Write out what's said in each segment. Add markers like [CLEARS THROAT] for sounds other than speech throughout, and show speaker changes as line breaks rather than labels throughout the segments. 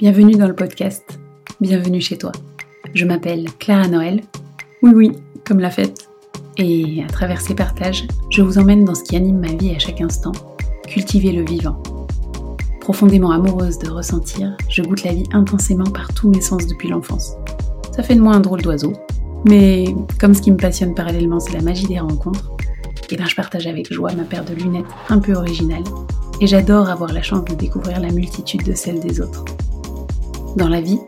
Bienvenue dans le podcast. Bienvenue chez toi. Je m'appelle Clara Noël. Oui, oui, comme la fête. Et à travers ces partages, je vous emmène dans ce qui anime ma vie à chaque instant, cultiver le vivant. Profondément amoureuse de ressentir, je goûte la vie intensément par tous mes sens depuis l'enfance. Ça fait de moi un drôle d'oiseau, mais comme ce qui me passionne parallèlement c'est la magie des rencontres, et eh bien je partage avec joie ma paire de lunettes un peu originale, et j'adore avoir la chance de découvrir la multitude de celles des autres. Dans la vie,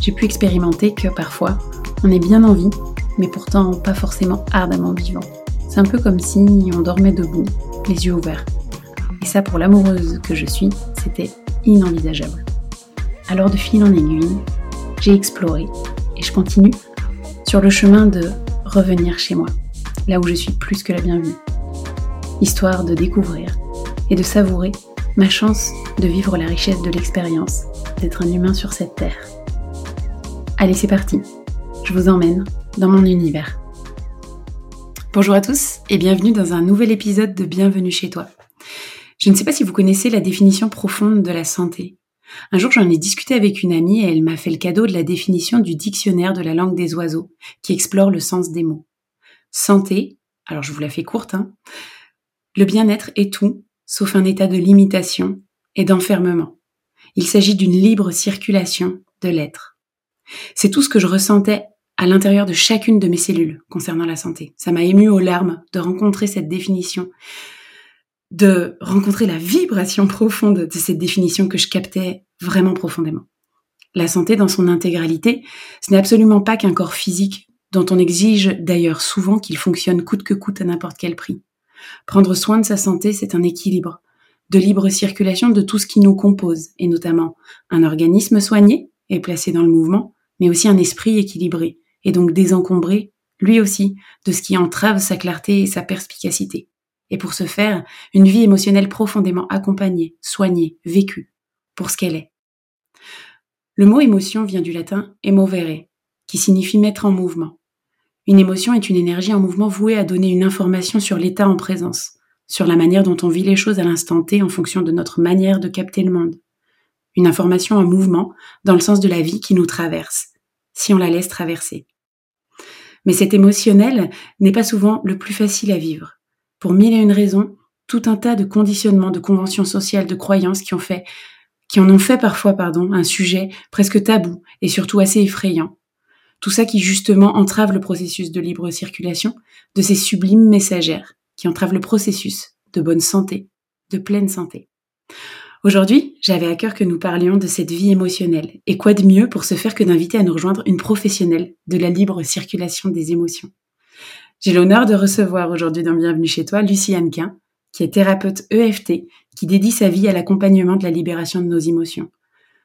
j'ai pu expérimenter que parfois, on est bien en vie, mais pourtant pas forcément ardemment vivant. C'est un peu comme si on dormait debout, les yeux ouverts. Et ça, pour l'amoureuse que je suis, c'était inenvisageable. Alors de fil en aiguille, j'ai exploré et je continue sur le chemin de revenir chez moi, là où je suis plus que la bienvenue. Histoire de découvrir et de savourer ma chance de vivre la richesse de l'expérience d'être un humain sur cette terre. Allez, c'est parti. Je vous emmène dans mon univers. Bonjour à tous et bienvenue dans un nouvel épisode de Bienvenue chez toi. Je ne sais pas si vous connaissez la définition profonde de la santé. Un jour, j'en ai discuté avec une amie et elle m'a fait le cadeau de la définition du dictionnaire de la langue des oiseaux, qui explore le sens des mots. Santé, alors je vous la fais courte, hein, le bien-être est tout, sauf un état de limitation et d'enfermement. Il s'agit d'une libre circulation de l'être. C'est tout ce que je ressentais à l'intérieur de chacune de mes cellules concernant la santé. Ça m'a ému aux larmes de rencontrer cette définition, de rencontrer la vibration profonde de cette définition que je captais vraiment profondément. La santé dans son intégralité, ce n'est absolument pas qu'un corps physique dont on exige d'ailleurs souvent qu'il fonctionne coûte que coûte à n'importe quel prix. Prendre soin de sa santé, c'est un équilibre, de libre circulation de tout ce qui nous compose, et notamment un organisme soigné et placé dans le mouvement, mais aussi un esprit équilibré, et donc désencombré, lui aussi, de ce qui entrave sa clarté et sa perspicacité. Et pour ce faire, une vie émotionnelle profondément accompagnée, soignée, vécue, pour ce qu'elle est. Le mot émotion vient du latin emovere, qui signifie mettre en mouvement. Une émotion est une énergie en mouvement vouée à donner une information sur l'état en présence, sur la manière dont on vit les choses à l'instant T en fonction de notre manière de capter le monde. Une information en mouvement dans le sens de la vie qui nous traverse, si on la laisse traverser. Mais cet émotionnel n'est pas souvent le plus facile à vivre. Pour mille et une raisons, tout un tas de conditionnements, de conventions sociales, de croyances qui ont fait, qui en ont fait parfois, pardon, un sujet presque tabou et surtout assez effrayant. Tout ça qui justement entrave le processus de libre circulation de ces sublimes messagères qui entrave le processus de bonne santé, de pleine santé. Aujourd'hui, j'avais à cœur que nous parlions de cette vie émotionnelle. Et quoi de mieux pour se faire que d'inviter à nous rejoindre une professionnelle de la libre circulation des émotions? J'ai l'honneur de recevoir aujourd'hui dans Bienvenue chez toi Lucie Hannequin, qui est thérapeute EFT, qui dédie sa vie à l'accompagnement de la libération de nos émotions,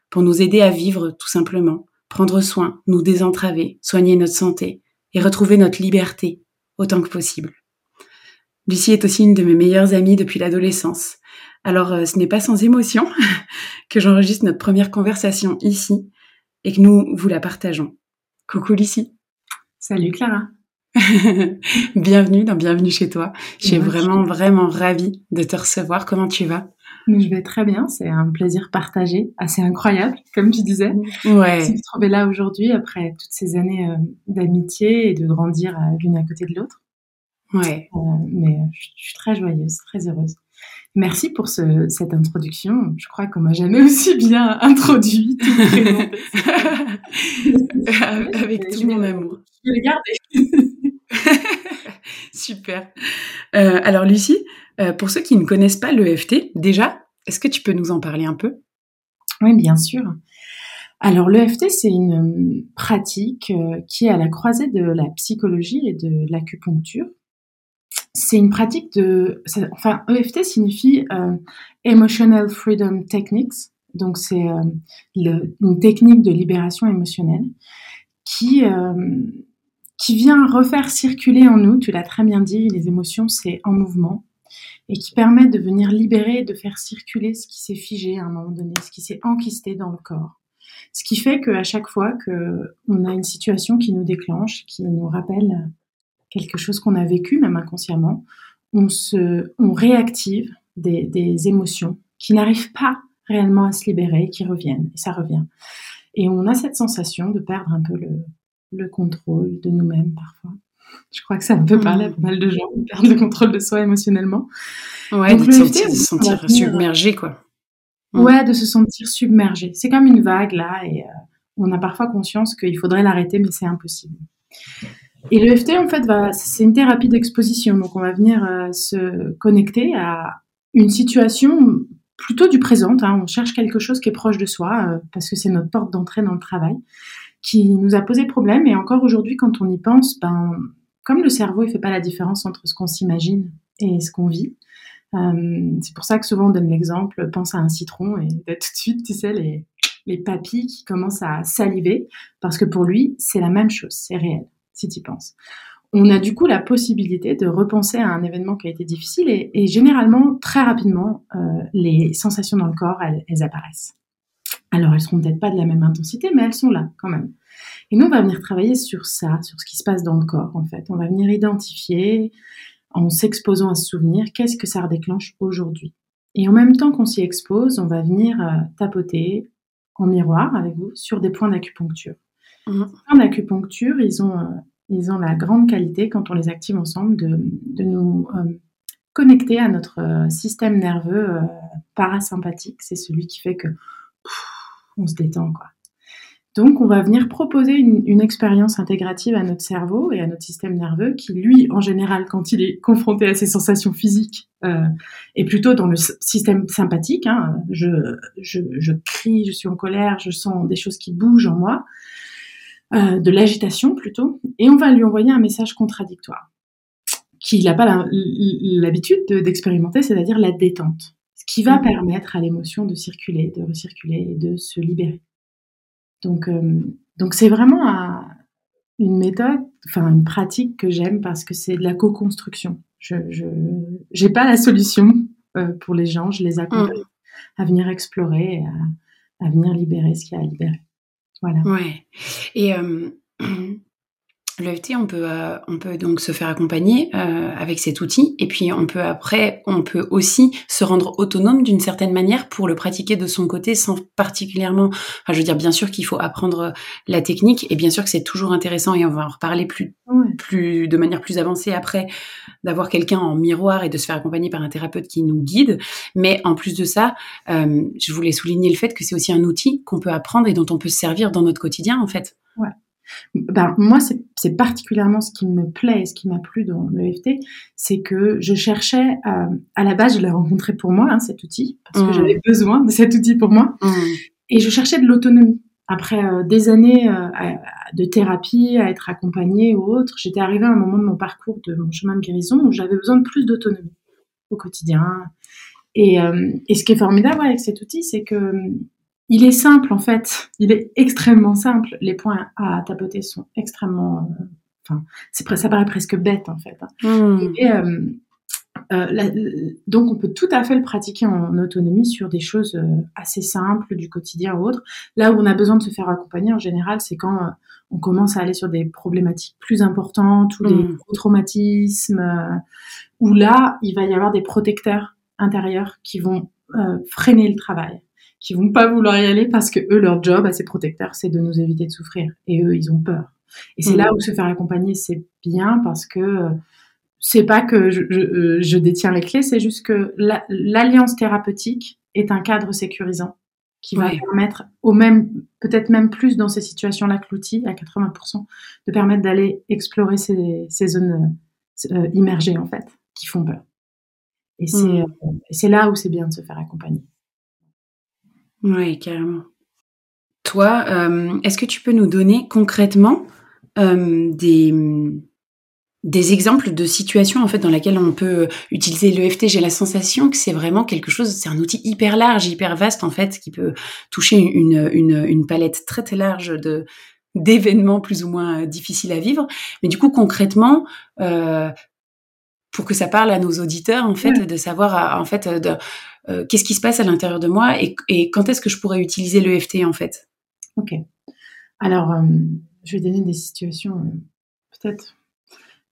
pour nous aider à vivre tout simplement, prendre soin, nous désentraver, soigner notre santé et retrouver notre liberté autant que possible. Lucie est aussi une de mes meilleures amies depuis l'adolescence. Alors euh, ce n'est pas sans émotion [LAUGHS] que j'enregistre notre première conversation ici et que nous vous la partageons. Coucou Lucie.
Salut Clara. [LAUGHS]
Bienvenue dans Bienvenue chez toi. Je suis vraiment vraiment ravie de te recevoir. Comment tu vas?
Je vais très bien, c'est un plaisir partagé, assez incroyable, comme tu disais.
Ouais.
De se là aujourd'hui après toutes ces années euh, d'amitié et de grandir l'une à côté de l'autre.
Ouais.
Euh, mais je, suis très joyeuse, très heureuse. Merci pour ce, cette introduction. Je crois qu'on m'a jamais aussi bien [LAUGHS] introduit, [LAUGHS]
Avec tout mon amour.
Je vais le garder. [LAUGHS]
Super. Euh, alors Lucie, euh, pour ceux qui ne connaissent pas l'EFT, déjà, est-ce que tu peux nous en parler un peu?
Oui, bien sûr. Alors l'EFT, c'est une pratique qui est à la croisée de la psychologie et de l'acupuncture c'est une pratique de, enfin, EFT signifie euh, Emotional Freedom Techniques, donc c'est euh, une technique de libération émotionnelle qui euh, qui vient refaire circuler en nous, tu l'as très bien dit, les émotions c'est en mouvement et qui permet de venir libérer, de faire circuler ce qui s'est figé à un moment donné, ce qui s'est enquisté dans le corps. Ce qui fait qu'à chaque fois que on a une situation qui nous déclenche, qui nous rappelle quelque chose qu'on a vécu, même inconsciemment, on, se, on réactive des, émotions qui n'arrivent pas réellement à se libérer, qui reviennent, et ça revient. Et on a cette sensation de perdre un peu le, le contrôle de nous-mêmes parfois. Je crois que ça peut parler à pas mal de gens, de [LAUGHS] perdre le contrôle de soi émotionnellement.
Ouais, de, se sentir, submergé, quoi.
Ouais, de se sentir submergé. C'est comme une vague, là, et euh, on a parfois conscience qu'il faudrait l'arrêter, mais c'est impossible. Et l'EFT, en fait, c'est une thérapie d'exposition. Donc, on va venir euh, se connecter à une situation plutôt du présent. Hein. On cherche quelque chose qui est proche de soi, euh, parce que c'est notre porte d'entrée dans le travail, qui nous a posé problème. Et encore aujourd'hui, quand on y pense, ben, comme le cerveau, il fait pas la différence entre ce qu'on s'imagine et ce qu'on vit. Euh, c'est pour ça que souvent on donne l'exemple, pense à un citron et [LAUGHS] tout de suite, tu sais, les, les papilles qui commencent à saliver, parce que pour lui, c'est la même chose, c'est réel, si tu y penses. On a du coup la possibilité de repenser à un événement qui a été difficile et, généralement, très rapidement, euh, les sensations dans le corps, elles, apparaissent. Alors, elles seront peut-être pas de la même intensité, mais elles sont là quand même. Et nous, on va venir travailler sur ça, sur ce qui se passe dans le corps, en fait. On va venir identifier, en s'exposant à ce souvenir, qu'est-ce que ça redéclenche aujourd'hui. Et en même temps qu'on s'y expose, on va venir euh, tapoter en miroir avec vous sur des points d'acupuncture. Les points d'acupuncture, ils ont, euh, ils ont la grande qualité, quand on les active ensemble, de, de nous euh, connecter à notre système nerveux parasympathique. C'est celui qui fait que on se détend, quoi. Donc, on va venir proposer une, expérience intégrative à notre cerveau et à notre système nerveux qui, lui, en général, quand il est confronté à ses sensations physiques, euh, est plutôt dans le système sympathique. Hein. Je, je, crie, je suis en colère, je sens des choses qui bougent en moi, euh, de l'agitation plutôt, et on va lui envoyer un message contradictoire qu'il n'a pas l'habitude d'expérimenter, c'est-à-dire la détente, ce qui va mmh. permettre à l'émotion de circuler, de recirculer et de se libérer. Donc, euh, donc c'est vraiment une méthode, enfin une pratique que j'aime parce que c'est de la co-construction. Je n'ai pas la solution euh, pour les gens, je les accompagne mmh. à venir explorer, à, à, venir libérer ce qu'il y a à libérer. Voilà.
Ouais. Et euh, [CLEARS THROAT] L'EFT, on peut, euh, on peut donc se faire accompagner euh, avec cet outil, et puis on peut après, on peut aussi se rendre autonome d'une certaine manière pour le pratiquer de son côté, sans particulièrement. Enfin, je veux dire, bien sûr qu'il faut apprendre la technique, et bien sûr que c'est toujours intéressant, et on va en reparler plus, plus de manière plus avancée après, d'avoir quelqu'un en miroir et de se faire accompagner par un thérapeute qui nous guide. Mais en plus de ça, euh, je voulais souligner le fait que c'est aussi un outil qu'on peut apprendre et dont on peut se servir dans notre quotidien, en fait.
Ouais. Ben, moi, c'est particulièrement ce qui me plaît et ce qui m'a plu dans l'EFT, c'est que je cherchais, à, à la base, je l'ai rencontré pour moi, hein, cet outil, parce que mmh. j'avais besoin de cet outil pour moi, mmh. et je cherchais de l'autonomie. Après euh, des années euh, de thérapie, à être accompagnée ou autre, j'étais arrivée à un moment de mon parcours, de mon chemin de guérison, où j'avais besoin de plus d'autonomie au quotidien. Et, euh, et, ce qui est formidable avec cet outil, c'est que il est simple en fait, il est extrêmement simple. Les points à tapoter sont extrêmement, euh, enfin, ça paraît presque bête en fait. Hein. Hmm. Et, euh, euh, donc on peut tout à fait le pratiquer en autonomie sur des choses assez simples du quotidien ou autre. Là où on a besoin de se faire accompagner en général, c'est quand on commence à aller sur des problématiques plus importantes ou des hmm. traumatismes, où là il va y avoir des protecteurs intérieurs qui vont freiner le travail qui vont pas vouloir y aller parce que eux, leur job à ces protecteurs, c'est de nous éviter de souffrir. Et eux, ils ont peur. Et c'est là mm. où se faire accompagner, c'est bien parce que euh, c'est pas que je, je, euh, je, détiens les clés, c'est juste que l'alliance thérapeutique est un cadre sécurisant qui va permettre au même, peut-être même plus dans ces situations-là que l'outil, à 80%, de permettre d'aller explorer ces, ces zones euh, immergées, en fait, qui font peur. Et c'est mm. c'est là où c'est bien de se faire accompagner.
Oui, carrément. Toi, euh, est-ce que tu peux nous donner concrètement euh, des, des exemples de situations en fait dans lesquelles on peut utiliser l'EFT J'ai la sensation que c'est vraiment quelque chose, c'est un outil hyper large, hyper vaste en fait, qui peut toucher une, une, une palette très très large de d'événements plus ou moins difficiles à vivre. Mais du coup, concrètement, euh, pour que ça parle à nos auditeurs en fait, de savoir en fait de, euh, qu'est-ce qui se passe à l'intérieur de moi et, quand est-ce que je pourrais utiliser l'EFT en fait?
Ok. Alors, euh, je vais donner des situations euh, peut-être.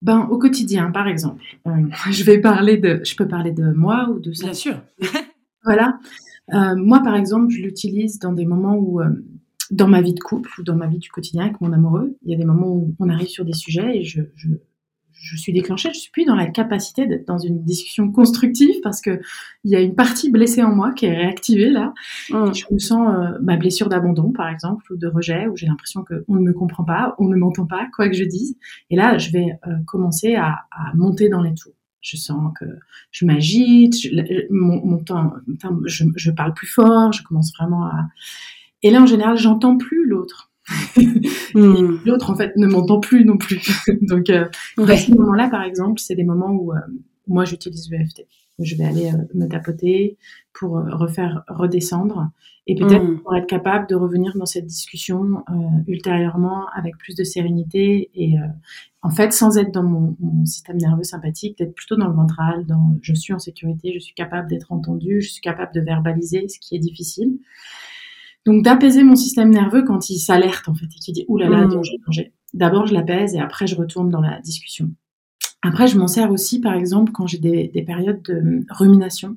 Ben, au quotidien, par exemple, [LAUGHS] je vais parler de, je peux parler de moi ou de
ça? Bien sûr. [LAUGHS]
voilà. Moi, par exemple, je l'utilise dans des moments où, dans ma vie de couple ou dans ma vie du quotidien avec mon amoureux, il y a des moments où on arrive sur des sujets et je, je, je suis déclenchée, je suis plus dans la capacité d'être dans une discussion constructive parce que il y a une partie blessée en moi qui est réactivée là. Mmh. Je me sens euh, ma blessure d'abandon par exemple ou de rejet où j'ai l'impression que on ne me comprend pas, on ne m'entend pas quoi que je dise. Et là, je vais euh, commencer à, à, monter dans les tours. Je sens que je m'agite, mon, mon temps, je, je parle plus fort, je commence vraiment à. Et là, en général, j'entends plus l'autre. Hmm. L'autre, en fait, ne m'entend plus non plus. [LAUGHS] Donc, euh, à ce moment-là, par exemple, c'est des moments où euh, moi, j'utilise l'EFT. Je vais aller euh, me tapoter pour euh, refaire redescendre et peut-être hmm. pour être capable de revenir dans cette discussion ultérieurement avec plus de sérénité et en fait, sans être dans mon, mon système nerveux sympathique, d'être plutôt dans le ventral, dans je suis en sécurité, je suis capable d'être entendu, je suis capable de verbaliser, ce qui est difficile. Donc d'apaiser mon système nerveux quand il s'alerte en fait et qu'il dit oulala là là, mmh. danger danger. D'abord je l'apaise et après je retourne dans la discussion. Après je m'en sers aussi par exemple quand j'ai des, des, périodes de rumination,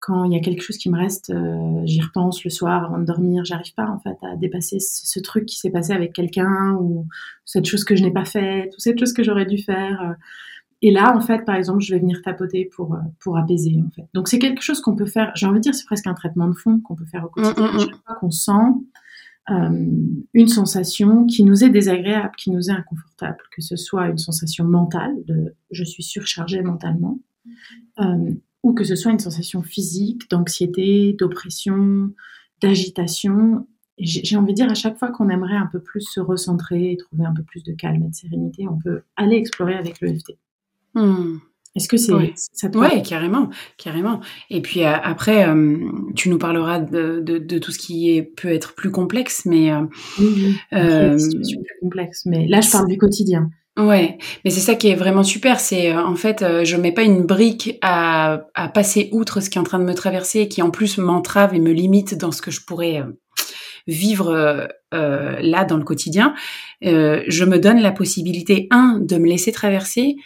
quand il y a quelque chose qui me reste, euh, j'y repense le soir avant de dormir, j'arrive pas en fait à dépasser ce, ce truc qui s'est passé avec quelqu'un ou cette chose que je n'ai pas faite ou cette chose que j'aurais dû faire. Euh, et là, en fait, par exemple, je vais venir tapoter pour, euh, pour apaiser, en fait. Donc, c'est quelque chose qu'on peut faire, j'ai envie de dire, c'est presque un traitement de fond qu'on peut faire au quotidien. Mm, mm, mm. chaque fois qu'on sent euh, une sensation qui nous est désagréable, qui nous est inconfortable, que ce soit une sensation mentale, de je suis surchargée mentalement, euh, ou que ce soit une sensation physique, d'anxiété, d'oppression, d'agitation. J'ai envie de dire, à chaque fois qu'on aimerait un peu plus se recentrer, trouver un peu plus de calme et de sérénité, on peut aller explorer avec l'EFT.
Hmm.
Est-ce que c'est
ouais. ça Ouais, carrément, carrément. Et puis euh, après, euh, tu nous parleras de, de, de, tout ce qui est, peut être plus complexe, mais euh,
oui, euh, plus complexe. Mais là, je parle du quotidien.
Ouais, mais c'est ça qui est vraiment super. C'est en fait, je mets pas une brique à, à passer outre ce qui est en train de me traverser, qui en plus m'entrave et me limite dans ce que je pourrais vivre là dans le quotidien. Je me donne la possibilité un de me laisser traverser,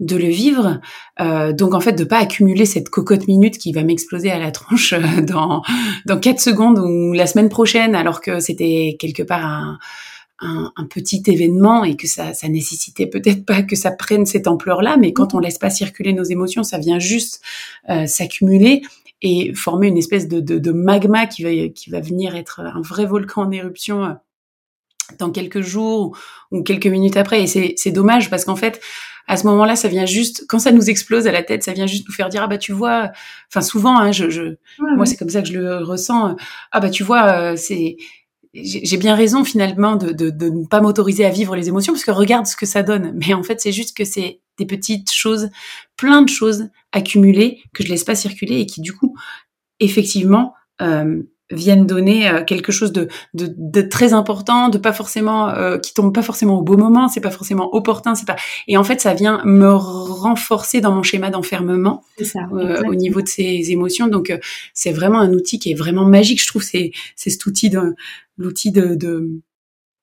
de le vivre. Euh, donc en fait de pas accumuler cette cocotte minute qui va m'exploser à la tronche euh, [LAUGHS] dans dans quatre secondes ou la semaine prochaine alors que c'était quelque part un, un, un, petit événement et que ça ça nécessitait peut-être pas que ça prenne cette ampleur là mais quand on laisse pas circuler nos émotions ça vient juste euh, s'accumuler et former une espèce de, de, de, magma qui va qui va venir être un vrai volcan en éruption euh, dans quelques jours ou quelques minutes après et c'est c'est dommage parce qu'en fait à ce moment-là, ça vient juste, quand ça nous explose à la tête, ça vient juste nous faire dire ah bah tu vois, enfin souvent, hein, je, je moi c'est comme ça que je le ressens. Ah bah tu vois, euh, c'est j'ai bien raison finalement de, de, de ne pas m'autoriser à vivre les émotions parce que regarde ce que ça donne. Mais en fait, c'est juste que c'est des petites choses, plein de choses accumulées que je laisse pas circuler et qui du coup, effectivement, euh, viennent donner euh, quelque chose de, de, de, très important, de pas forcément euh, qui tombe pas forcément au beau moment, c'est pas forcément opportun, c'est pas et en fait ça vient me renforcer dans mon schéma d'enfermement euh, au niveau de ces émotions. Donc euh, c'est vraiment un outil qui est vraiment magique, je trouve. C'est c'est cet outil de l'outil de, de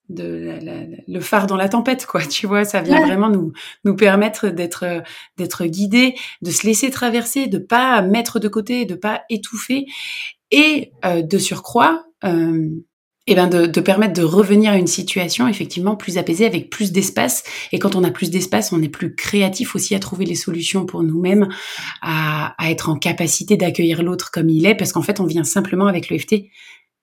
de la, la, le phare dans la tempête quoi tu vois ça vient vraiment nous nous permettre d'être d'être guidés de se laisser traverser de pas mettre de côté de pas étouffer et euh, de surcroît, euh, et eh ben de, de, permettre de revenir à une situation effectivement plus apaisée avec plus d'espace. Et quand on a plus d'espace, on est plus créatif aussi à trouver les solutions pour nous-mêmes, à, à, être en capacité d'accueillir l'autre comme il est, parce qu'en fait, on vient simplement avec l'EFT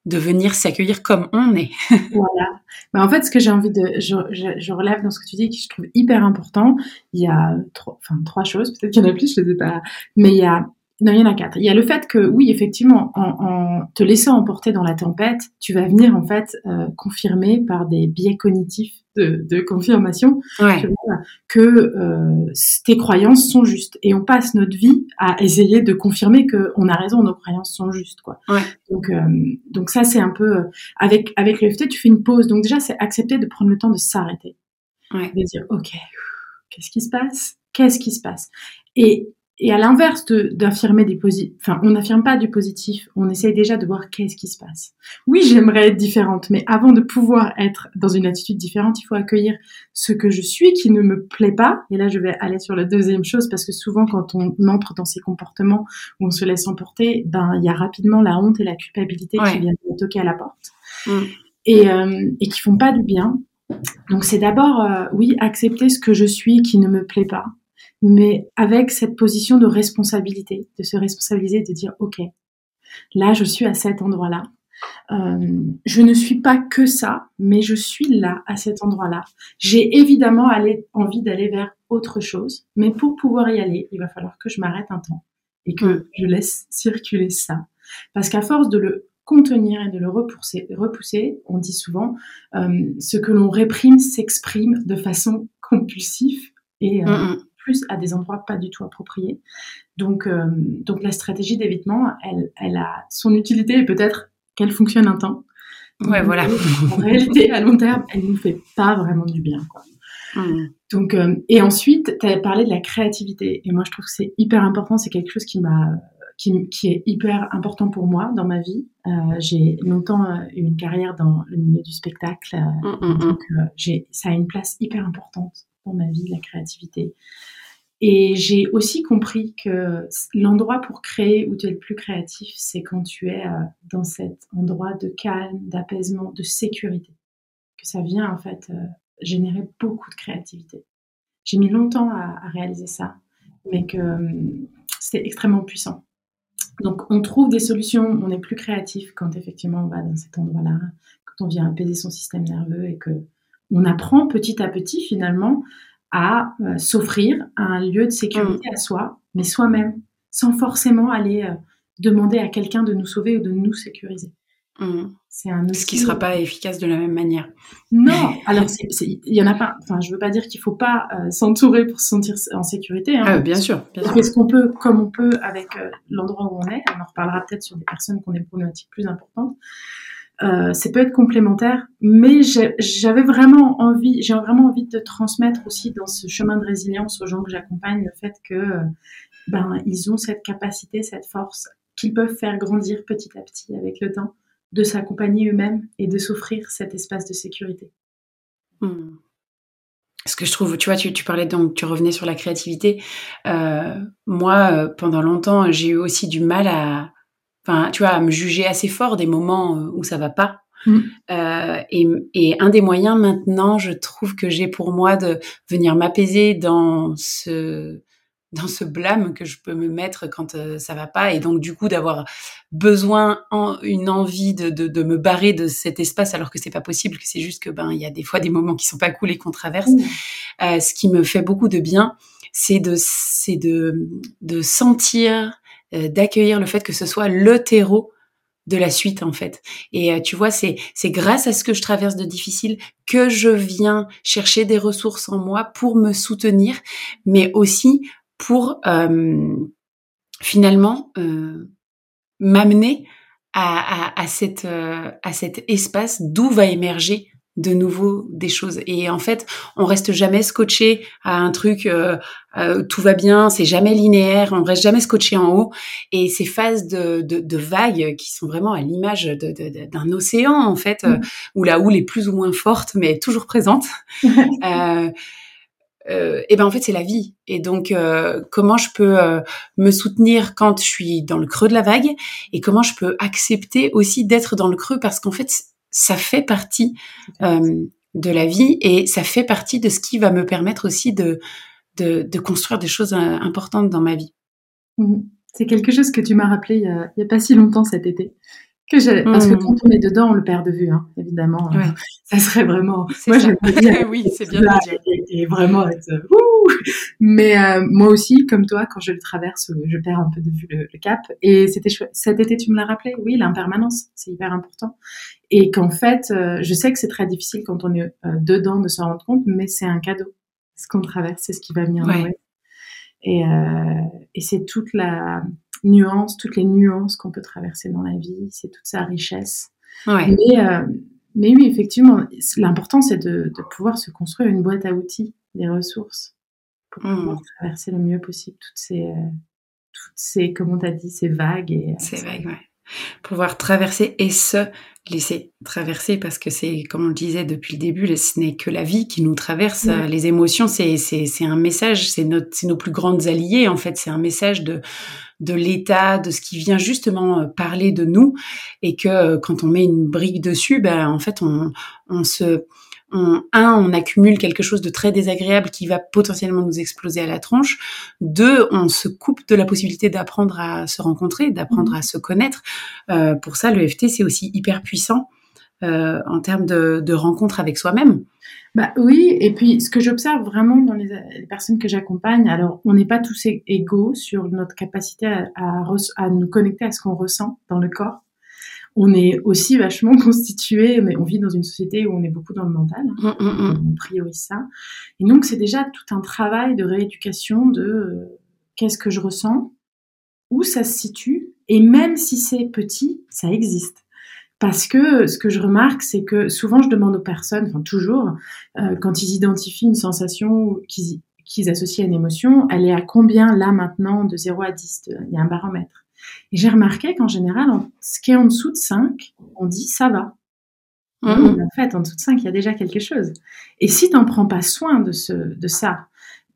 de venir s'accueillir comme on est. [LAUGHS]
voilà. Mais en fait, ce que j'ai envie de, je, je, je, relève dans ce que tu dis, que je trouve hyper important, il y a trois, enfin, trois choses, peut-être qu'il y en a plus, je ne ai pas, mais il y a non, il y en a quatre. Il y a le fait que, oui, effectivement, en, en te laissant emporter dans la tempête, tu vas venir en fait euh, confirmer par des biais cognitifs de, de confirmation
ouais.
que euh, tes croyances sont justes. Et on passe notre vie à essayer de confirmer que on a raison, nos croyances sont justes, quoi.
Ouais.
Donc, euh, donc ça c'est un peu avec avec l'EFT, tu fais une pause. Donc déjà, c'est accepter de prendre le temps de s'arrêter,
ouais.
de dire, ok, qu'est-ce qui se passe? Qu'est-ce qui se passe? Et et à l'inverse d'affirmer des positifs, enfin, on n'affirme pas du positif, on essaye déjà de voir qu'est-ce qui se passe. Oui, j'aimerais être différente, mais avant de pouvoir être dans une attitude différente, il faut accueillir ce que je suis qui ne me plaît pas. Et là, je vais aller sur la deuxième chose parce que souvent, quand on entre dans ces comportements où on se laisse emporter, ben, il y a rapidement la honte et la culpabilité qui viennent toquer à la porte mm. et, euh, et qui font pas du bien. Donc, c'est d'abord, euh, oui, accepter ce que je suis qui ne me plaît pas mais avec cette position de responsabilité, de se responsabiliser, de dire, OK, là, je suis à cet endroit-là. Euh, je ne suis pas que ça, mais je suis là, à cet endroit-là. J'ai évidemment envie d'aller vers autre chose, mais pour pouvoir y aller, il va falloir que je m'arrête un temps et que je laisse circuler ça. Parce qu'à force de le contenir et de le repousser, repousser on dit souvent, euh, ce que l'on réprime s'exprime de façon compulsive et euh, plus à des endroits pas du tout appropriés. Donc, euh, donc la stratégie d'évitement, elle, elle a son utilité et peut-être qu'elle fonctionne un temps.
Ouais, voilà. [LAUGHS]
En réalité, à long terme, elle nous fait pas vraiment du bien. Quoi. Hmm. Donc, euh, et ensuite, tu avais parlé de la créativité. Et moi, je trouve que c'est hyper important. C'est quelque chose qui m'a, qui, qui, est hyper important pour moi dans ma vie. Euh, j'ai longtemps eu une carrière dans le milieu du spectacle. Hmm, hmm, donc, j'ai, ça a une place hyper importante dans ma vie, la créativité. Et j'ai aussi compris que l'endroit pour créer où tu es le plus créatif, c'est quand tu es euh, dans cet endroit de calme, d'apaisement, de sécurité. Que ça vient en fait euh, générer beaucoup de créativité. J'ai mis longtemps à, réaliser ça, mais que hum, c'est extrêmement puissant. Donc on trouve des solutions, on est plus créatif quand effectivement on va dans cet endroit-là, quand on vient apaiser son système nerveux et que on apprend petit à petit finalement à euh, s'offrir un lieu de sécurité mm. à soi, mais soi-même, sans forcément aller euh, demander à quelqu'un de nous sauver ou de nous sécuriser.
Mm. C'est un Ce qui ne sera pas efficace de la même manière.
Non, alors il y en a pas. Enfin, je veux pas dire qu'il faut pas euh, s'entourer pour se sentir en sécurité. Hein.
Ah, bien sûr. Bien
on fait ce qu'on peut, comme on peut, avec l'endroit où on est. On en reparlera peut-être sur des personnes qui ont des problématiques plus importantes. Euh, ça peut être complémentaire, mais j'avais vraiment envie, j'ai vraiment envie de transmettre aussi dans ce chemin de résilience aux gens que j'accompagne le fait que euh, ben ils ont cette capacité, cette force qu'ils peuvent faire grandir petit à petit avec le temps, de s'accompagner eux-mêmes et de s'offrir cet espace de sécurité.
Hmm. Ce que je trouve, tu vois, tu, parlais donc, tu revenais sur la créativité. Euh, moi, euh, pendant longtemps, j'ai eu aussi du mal à, enfin, tu vois, à me juger assez fort des moments euh, où ça va pas. Mm. Euh, et, et, un des moyens maintenant, je trouve que j'ai pour moi de venir m'apaiser dans ce dans ce blâme que je peux me mettre quand euh, ça va pas et donc du coup d'avoir besoin en, une envie de, de, de, me barrer de cet espace alors que c'est pas possible que c'est juste que ben il y a des fois des moments qui sont pas cool et qu'on traverse mm. euh, ce qui me fait beaucoup de bien c'est de c'est de de sentir d'accueillir le fait que ce soit le terreau de la suite en fait. Et euh, tu vois, c'est c'est grâce à ce que je traverse de difficile que je viens chercher des ressources en moi pour me soutenir, mais aussi pour euh, finalement m'amener à, à, à, cette, à cet espace d'où va émerger de nouveau des choses. Et en fait, on reste jamais scotché à un truc, euh, euh, tout va bien, c'est jamais linéaire, on reste jamais scotché en haut. Et ces phases de, de, vagues qui sont vraiment à l'image d'un océan, en fait, euh, où la houle est plus ou moins forte, mais toujours présente. [LAUGHS] et ben en fait c'est la vie et donc comment je peux me soutenir quand je suis dans le creux de la vague et comment je peux accepter aussi d'être dans le creux? Parce qu'en fait ça fait partie euh, de la vie et ça fait partie de ce qui va me permettre aussi de, de, construire des choses euh, importantes dans ma vie.
Mmh. C'est quelque chose que tu m'as rappelé il n'y a, pas si longtemps cet été. Que Parce que mmh. quand on est dedans, on le perd de vue, hein, évidemment. [LAUGHS] Ça serait vraiment.
Moi, j'aime dire. [LAUGHS] oui, c'est bien dire. [LAUGHS]
Et, vraiment être. Mais euh, moi aussi, comme toi, quand je le traverse, je perds un peu de vue le, cap. Et c'était Cet été, tu me l'as rappelé? Oui, l'impermanence, c'est hyper important. Et qu'en fait, euh, je sais que c'est très difficile quand on est euh, dedans de se rendre compte, mais c'est un cadeau. Ce qu'on traverse, c'est ce qui va venir. Ouais. Et, et c'est toute la nuances, toutes les nuances qu'on peut traverser dans la vie, c'est toute sa richesse. Mais, euh, mais oui, effectivement, l'important c'est de, pouvoir se construire une boîte à outils, des ressources pour mmh. pouvoir traverser le mieux possible toutes ces, toutes ces, comment t'as dit, ces vagues. Et,
ces vagues, ouais pouvoir traverser et se laisser traverser parce que c'est comme on le disait depuis le début ce n'est que la vie qui nous traverse. Les émotions c'est c'est c'est un message c'est notre c'est nos plus grandes alliées en fait. C'est un message de de l'état de ce qui vient justement euh, parler de nous. Et que euh, quand on met une brique dessus ben en fait on on se on, un, on accumule quelque chose de très désagréable qui va potentiellement nous exploser à la tronche. Deux, on se coupe de la possibilité d'apprendre à se rencontrer, d'apprendre mmh. à se connaître. Euh, pour ça, le FT, c'est aussi hyper puissant euh, en termes de, de rencontre avec soi-même.
Bah oui, et puis ce que j'observe vraiment dans les, personnes que j'accompagne, alors on n'est pas tous égaux sur notre capacité à, à nous connecter à ce qu'on ressent dans le corps on est aussi vachement [LAUGHS] constitué, on vit dans une société où on est beaucoup dans le mental, hein. mm, mm, mm. on priorise ça. Et donc c'est déjà tout un travail de rééducation de euh, qu'est-ce que je ressens, où ça se situe, et même si c'est petit, ça existe. Parce que ce que je remarque, c'est que souvent je demande aux personnes, enfin toujours, euh, quand ils identifient une sensation qu'ils associent à une émotion, elle est à combien là maintenant de 0 à 10 Il y a un baromètre. Et j'ai remarqué qu'en général, ce qui est en dessous de 5, on dit ça va. Mmh. En fait, en dessous de 5, il y a déjà quelque chose. Et si tu n'en prends pas soin de, ce, de ça,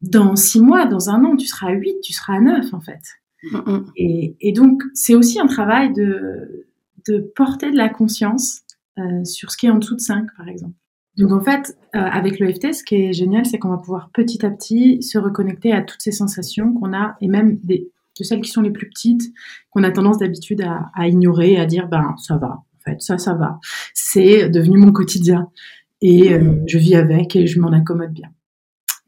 dans 6 mois, dans un an, tu seras à 8, tu seras à 9 en fait. Mmh. Et, et, donc, c'est aussi un travail de, de porter de la conscience euh, sur ce qui est en dessous de 5, par exemple. Donc en fait, euh, avec l'EFT, ce qui est génial, c'est qu'on va pouvoir petit à petit se reconnecter à toutes ces sensations qu'on a et même des, de celles qui sont les plus petites, qu'on a tendance d'habitude à, ignorer, à dire ben ça va, en fait, ça, ça va. C'est devenu mon quotidien. Et euh, je vis avec et je m'en accommode bien.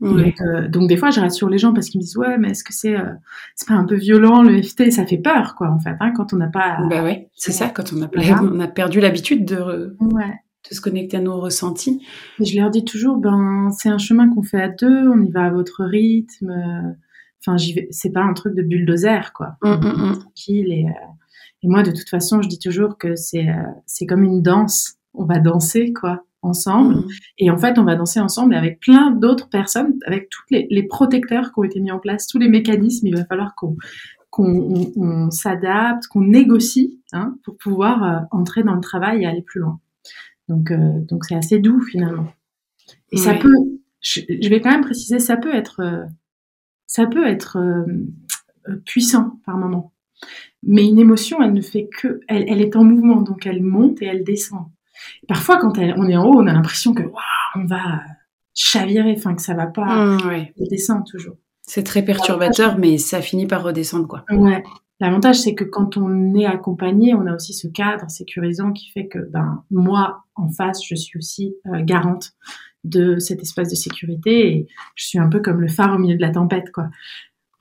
Euh, donc, des fois je rassure les gens parce qu'ils me disent ouais mais est-ce que c'est euh, c'est pas un peu violent le FT ça fait peur quoi en fait hein, quand on n'a pas
bah ouais c'est ça quand on a on a perdu l'habitude de de se connecter à nos ressentis.
Je leur dis toujours ben c'est un chemin qu'on fait à deux on y va à votre rythme Enfin, c'est pas un truc de bulldozer, quoi. Mm, mm, mm. Tranquille et, euh, et, moi, de toute façon, je dis toujours que c'est euh, c'est comme une danse. On va danser, quoi, ensemble. Et en fait, on va danser ensemble avec plein d'autres personnes, avec tous les, les, protecteurs qui ont été mis en place, tous les mécanismes. Il va falloir qu'on qu'on on, s'adapte, qu'on négocie hein, pour pouvoir euh, entrer dans le travail et aller plus loin. Donc, donc c'est assez doux finalement. Et ça peut, je, je, vais quand même préciser, ça peut être ça peut être euh, euh, puissant par moment. Mais une émotion, elle ne fait que, elle, est en mouvement, donc elle monte et elle descend. parfois, quand on est en haut, on a l'impression que on va chavirer, enfin que ça va pas. Mmh, Elle descend toujours.
C'est très perturbateur, mais ça finit par redescendre, quoi.
Ouais. L'avantage, c'est que quand on est accompagné, on a aussi ce cadre sécurisant qui fait que, ben, moi, en face, je suis aussi euh, garante de cet espace de sécurité et je suis un peu comme le phare au milieu de la tempête, quoi.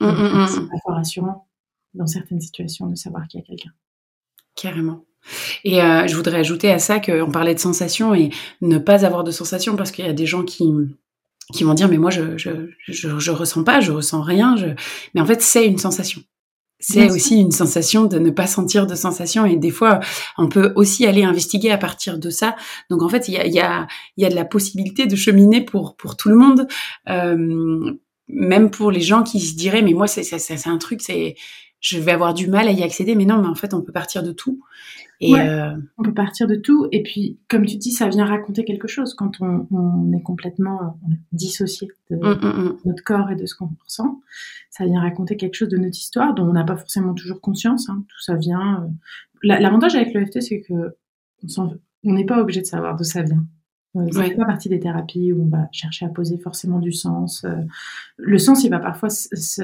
Mmh, mmh, mmh. C'est pas fort rassurant dans certaines situations de savoir qu'il y a quelqu'un.
Carrément. Et euh, je voudrais ajouter à ça qu'on parlait de sensations et ne pas avoir de sensations parce qu'il y a des gens qui qui vont dire mais moi je je, je, je ressens pas, je ressens rien, je... mais en fait c'est une sensation c'est aussi une sensation de ne pas sentir de sensation et des fois on peut aussi aller investiguer à partir de ça. Donc en fait il y a, y, a, y a de la possibilité de cheminer pour pour tout le monde euh, même pour les gens qui se diraient mais moi c'est c'est un truc c'est je vais avoir du mal à y accéder. Mais non mais en fait on peut partir de tout
et euh, on peut partir de tout et puis comme tu dis ça vient raconter quelque chose quand on, on est complètement dissocié de hum, hum, hum. notre corps et de ce qu'on ressent ça vient raconter quelque chose de notre histoire dont on n'a pas forcément toujours conscience. Hein. Tout ça vient. Euh, l'avantage avec l'EFT, c'est que on n'est pas obligé de savoir d'où ça vient. Euh, ça fait pas partie des thérapies où on va chercher à poser forcément du sens. Euh. le sens, il va parfois se,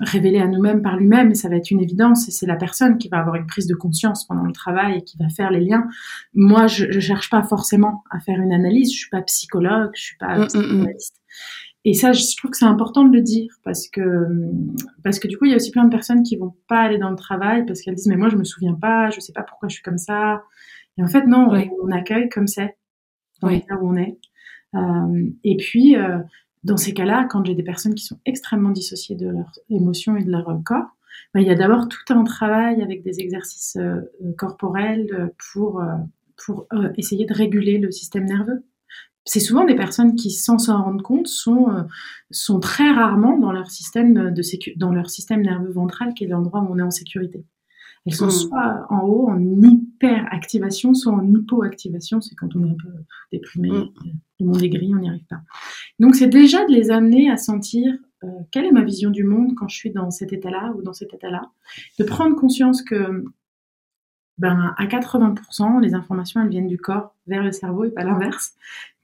révéler à nous-mêmes par lui-même et ça va être une évidence. Et c'est la personne qui va avoir une prise de conscience pendant le travail et qui va faire les liens. Moi, je, je cherche pas forcément à faire une analyse. Je suis pas psychologue, je suis pas mmh, mmh, mmh. Et ça, je trouve que c'est important de le dire parce que parce que du coup, il y a aussi plein de personnes qui vont pas aller dans le travail parce qu'elles disent mais moi je me souviens pas, je sais pas pourquoi je suis comme ça. Et en fait non, on, accueille comme c'est dans où on est. Euh, et puis euh, dans ces cas-là, quand j'ai des personnes qui sont extrêmement dissociées de leurs émotions et de leur corps, ben, il y a d'abord tout un travail avec des exercices euh, corporels pour pour essayer de réguler le système nerveux c'est souvent des personnes qui, sans s'en rendre compte, sont, euh, sont très rarement dans leur système de sécu dans leur système nerveux ventral, qui est l'endroit où on est en sécurité. Elles sont mmh. soit en haut, en hyperactivation, soit en hypoactivation. C'est quand on est un peu déprimé, mmh. le monde est gris, on n'y arrive pas. Donc c'est déjà de les amener à sentir euh, quelle est ma vision du monde quand je suis dans cet état-là ou dans cet état-là. De prendre conscience que ben, à 80%, les informations, elles viennent du corps vers le cerveau et pas l'inverse.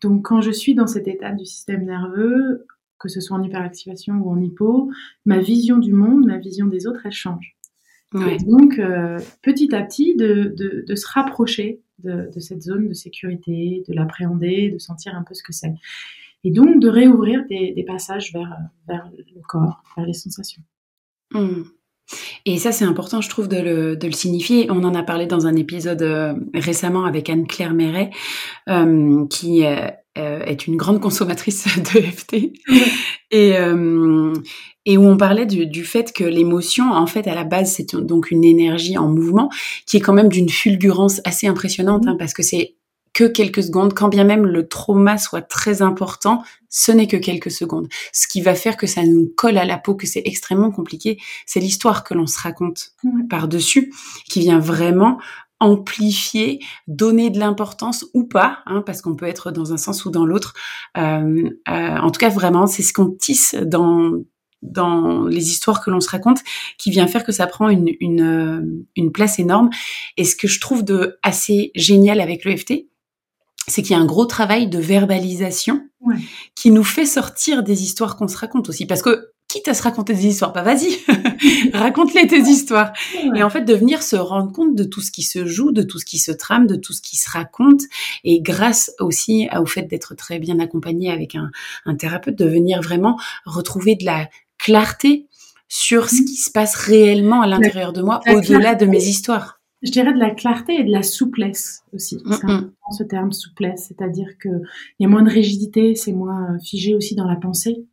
Donc, quand je suis dans cet état du système nerveux, que ce soit en hyperactivation ou en hypo, ma vision du monde, ma vision des autres, elle change. Et donc, euh, petit à petit, de, de, de se rapprocher de, de, cette zone de sécurité, de l'appréhender, de sentir un peu ce que c'est. Et donc, de réouvrir des, des passages vers, vers le corps, vers les sensations.
Mmh. Et ça, c'est important, je trouve, de le, de le, signifier. On en a parlé dans un épisode euh, récemment avec Anne-Claire Méret, euh, qui euh, euh est une grande consommatrice [LAUGHS] de FT, et, euh, et où on parlait du, du fait que l'émotion, en fait, à la base, c'est donc une énergie en mouvement qui est quand même d'une fulgurance assez impressionnante, hein, parce que c'est que quelques secondes, quand bien même le trauma soit très important, ce n'est que quelques secondes. Ce qui va faire que ça nous colle à la peau, que c'est extrêmement compliqué, c'est l'histoire que l'on se raconte par-dessus, qui vient vraiment amplifier, donner de l'importance ou pas, hein, parce qu'on peut être dans un sens ou dans l'autre. Euh, euh, en tout cas, vraiment, c'est ce qu'on tisse dans dans les histoires que l'on se raconte, qui vient faire que ça prend une, une, euh, une place énorme. Et ce que je trouve de assez génial avec l'EFT, c'est qu'il y a un gros travail de verbalisation qui nous fait sortir des histoires qu'on se raconte aussi. Parce que quitte à se raconter des histoires, pas bah vas-y, [LAUGHS] [LAUGHS] raconte-les tes histoires. Et en fait, de venir se rendre compte de tout ce qui se joue, de tout ce qui se trame, de tout ce qui se raconte. Et grâce aussi au fait d'être très bien accompagné avec un, un thérapeute, de venir vraiment retrouver de la clarté sur ce mmh. qui se passe réellement à l'intérieur de moi, au-delà de mes histoires
je dirais de la clarté et de la souplesse aussi. C'est important ce terme souplesse, c'est-à-dire que il y a moins de rigidité, c'est moins figé aussi dans la pensée.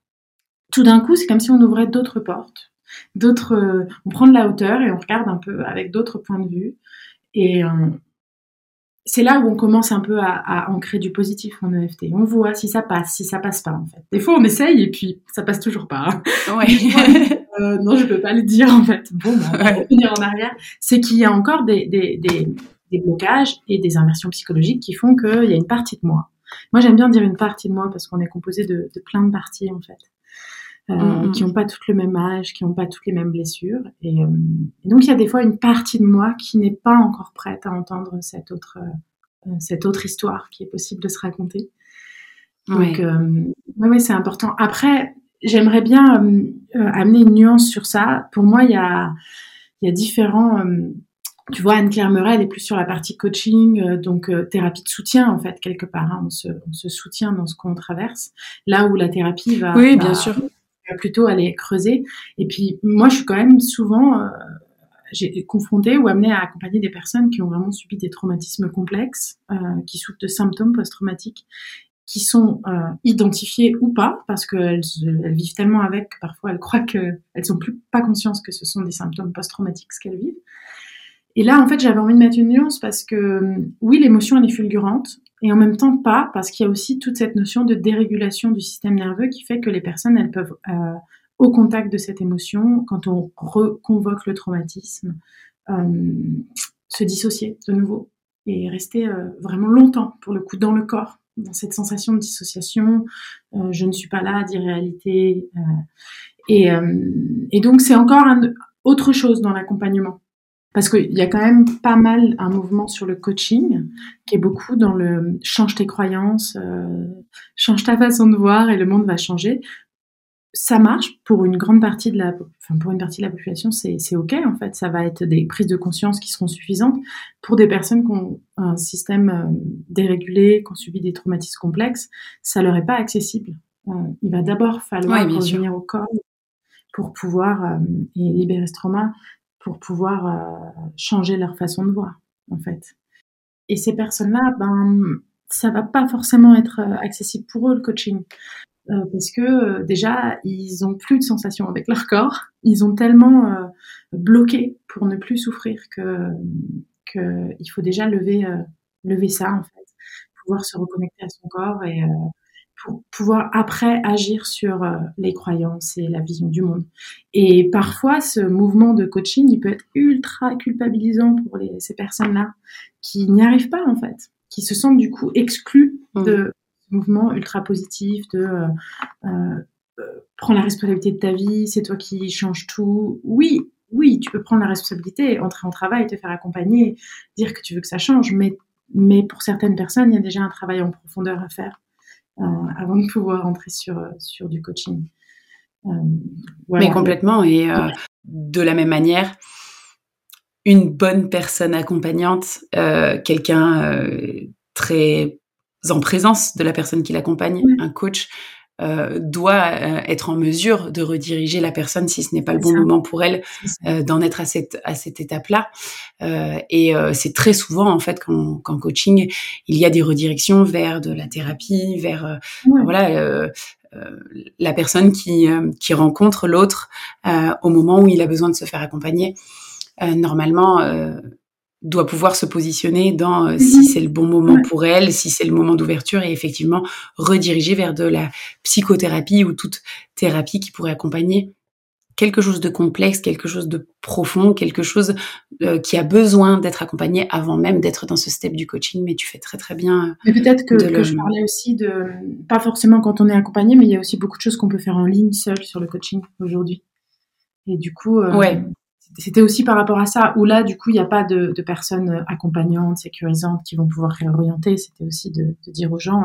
Tout d'un coup, c'est comme si on ouvrait d'autres portes, d'autres, euh, on prend de la hauteur et on regarde un peu avec d'autres points de vue. Et euh, c'est là où on commence un peu à, à, ancrer du positif en EFT. On voit si ça passe, si ça passe pas en fait. Des fois, on essaye et puis ça passe toujours pas. Ouais. Euh, non, je peux pas le dire en fait. Bon, bah, on va revenir en arrière. C'est qu'il y a encore des, des, des, des, blocages et des inversions psychologiques qui font qu'il y a une partie de moi. Moi, j'aime bien dire une partie de moi parce qu'on est composé de, de, plein de parties en fait. Euh, mm-hmm. qui n'ont pas toutes le même âge, qui n'ont pas toutes les mêmes blessures. Et, euh, et, donc il y a des fois une partie de moi qui n'est pas encore prête à entendre cette autre, euh, cette autre histoire qui est possible de se raconter. Donc, euh, ouais, c'est important. Après, j'aimerais bien euh, euh, amener une nuance sur ça. Pour moi, il y a, il y a différents. Euh, tu vois, Anne-Claire Meuret, elle est plus sur la partie coaching, donc thérapie de soutien en fait quelque part. Hein. on, se, on, se, soutient dans ce qu'on traverse. Là où la thérapie va,
oui, bien sûr.
Plutôt aller creuser. Et puis moi, je suis quand même souvent j'ai confronté ou amené à accompagner des personnes qui ont vraiment subi des traumatismes complexes, euh, qui souffrent de symptômes post-traumatiques qui sont euh, identifiées ou pas, parce qu'elles elles vivent tellement avec que parfois elles croient qu'elles n'ont plus pas conscience que ce sont des symptômes post-traumatiques ce qu'elles vivent. Et là, en fait, j'avais envie de mettre une nuance parce que oui, l'émotion, elle est fulgurante, et en même temps pas, parce qu'il y a aussi toute cette notion de dérégulation du système nerveux qui fait que les personnes, elles peuvent, euh, au contact de cette émotion, quand on reconvoque le traumatisme, euh, se dissocier de nouveau et rester euh, vraiment longtemps, pour le coup, dans le corps dans cette sensation de dissociation, euh, je ne suis pas là, d'irréalité. Euh, et, euh, et, donc c'est encore un, autre chose dans l'accompagnement. Parce qu'il y a quand même pas mal un mouvement sur le coaching, qui est beaucoup dans le change tes croyances, euh, change ta façon de voir et le monde va changer ça marche pour une grande partie de la, enfin pour une partie de la population, c'est ok en fait. Ça va être des prises de conscience qui seront suffisantes. Pour des personnes qui ont un système euh, dérégulé, qui ont subi des traumatismes complexes, ça leur est pas accessible. Euh, il va d'abord falloir revenir au corps pour pouvoir euh, libérer ce trauma pour pouvoir changer leur façon de voir en fait. Et ces personnes-là, ben ça va pas forcément être accessible pour eux le coaching. Euh, parce que euh, déjà ils ont plus de sensations avec leur corps, ils ont tellement euh, bloqué pour ne plus souffrir que, que il faut déjà lever lever ça en fait pouvoir se reconnecter à son corps et pour pouvoir après agir sur les croyances et la vision du monde. Et parfois, ce mouvement de coaching, il peut être ultra culpabilisant pour les, ces personnes-là qui n'y arrivent pas en fait, qui se sentent du coup exclues mmh. de ce mouvement ultra positif de euh, euh, prends la responsabilité de ta vie, c'est toi qui change tout. Oui, oui, tu peux prendre la responsabilité, entrer en travail, te faire accompagner, dire que tu veux que ça change, mais, mais pour certaines personnes, il y a déjà un travail en profondeur à faire euh, avant de pouvoir entrer sur, sur du coaching.
Euh, Mais complètement, et euh, de la même manière, une bonne personne accompagnante, euh, quelqu'un très en présence de la personne qui l'accompagne, un coach, euh, doit être en mesure de rediriger la personne si ce n'est pas le bon moment pour elle euh, d'en être à cette à cette étape-là. Euh, et c'est très souvent en fait qu'en coaching il y a des redirections vers de la thérapie, vers voilà la personne qui qui rencontre l'autre au moment où il a besoin de se faire accompagner. normalement doit pouvoir se positionner dans euh, si c'est le bon moment pour elle, si c'est le moment d'ouverture et effectivement rediriger vers de la psychothérapie ou toute thérapie qui pourrait accompagner quelque chose de complexe, quelque chose de profond, quelque chose euh, qui a besoin d'être accompagné avant même d'être dans ce step du coaching. Mais tu fais très très bien.
Mais peut-être que, que je parlais aussi de, pas forcément quand on est accompagné, mais il y a aussi beaucoup de choses qu'on peut faire en ligne seul sur le coaching aujourd'hui. Et du coup, euh, ouais c'était aussi par rapport à ça, où là, du coup, il n'y a pas de, de, personnes accompagnantes, sécurisantes qui vont pouvoir réorienter. C'était aussi de, de, dire aux gens,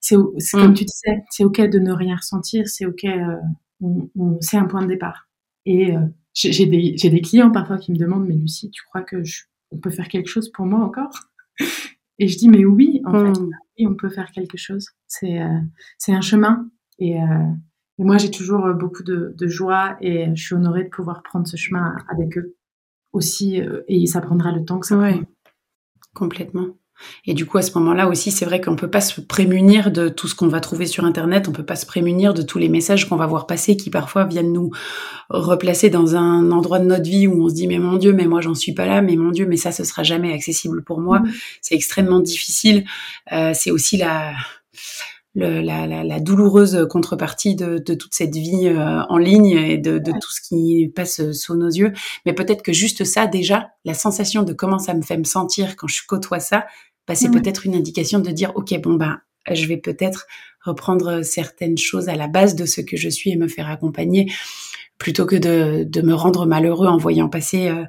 c'est comme mm. tu disais, c'est OK de ne rien ressentir, c'est OK, euh, on, on c'est un point de départ. Et euh, j'ai des, des, clients parfois qui me demandent, mais Lucie, tu crois que je, on peut faire quelque chose pour moi encore? [LAUGHS] Et je dis, mais oui, en fait, mm. oui, on peut faire quelque chose. C'est euh, un chemin. Et, euh, et moi, j'ai toujours euh, beaucoup de, de, joie et je suis honorée de pouvoir prendre ce chemin avec eux aussi. Euh, et ça prendra le temps que ça
ouais, Complètement. Et du coup, à ce moment-là aussi, c'est vrai qu'on peut pas se prémunir de tout ce qu'on va trouver sur Internet. On peut pas se prémunir de tous les messages qu'on va voir passer qui parfois viennent nous replacer dans un endroit de notre vie où on se dit, mais mon Dieu, mais moi, j'en suis pas là. Mais mon Dieu, mais ça, ce sera jamais accessible pour moi. Mmh. C'est extrêmement difficile. Euh, c'est aussi la, la, douloureuse contrepartie de, toute cette vie euh, en ligne et de, tout ce qui passe sous nos yeux. Mais peut-être que juste ça, déjà, la sensation de comment ça me fait me sentir quand je côtoie ça, bah, c'est peut-être une indication de dire, OK, bon, bah, je vais peut-être reprendre certaines choses à la base de ce que je suis et me faire accompagner plutôt que de, de me rendre malheureux en voyant passer euh,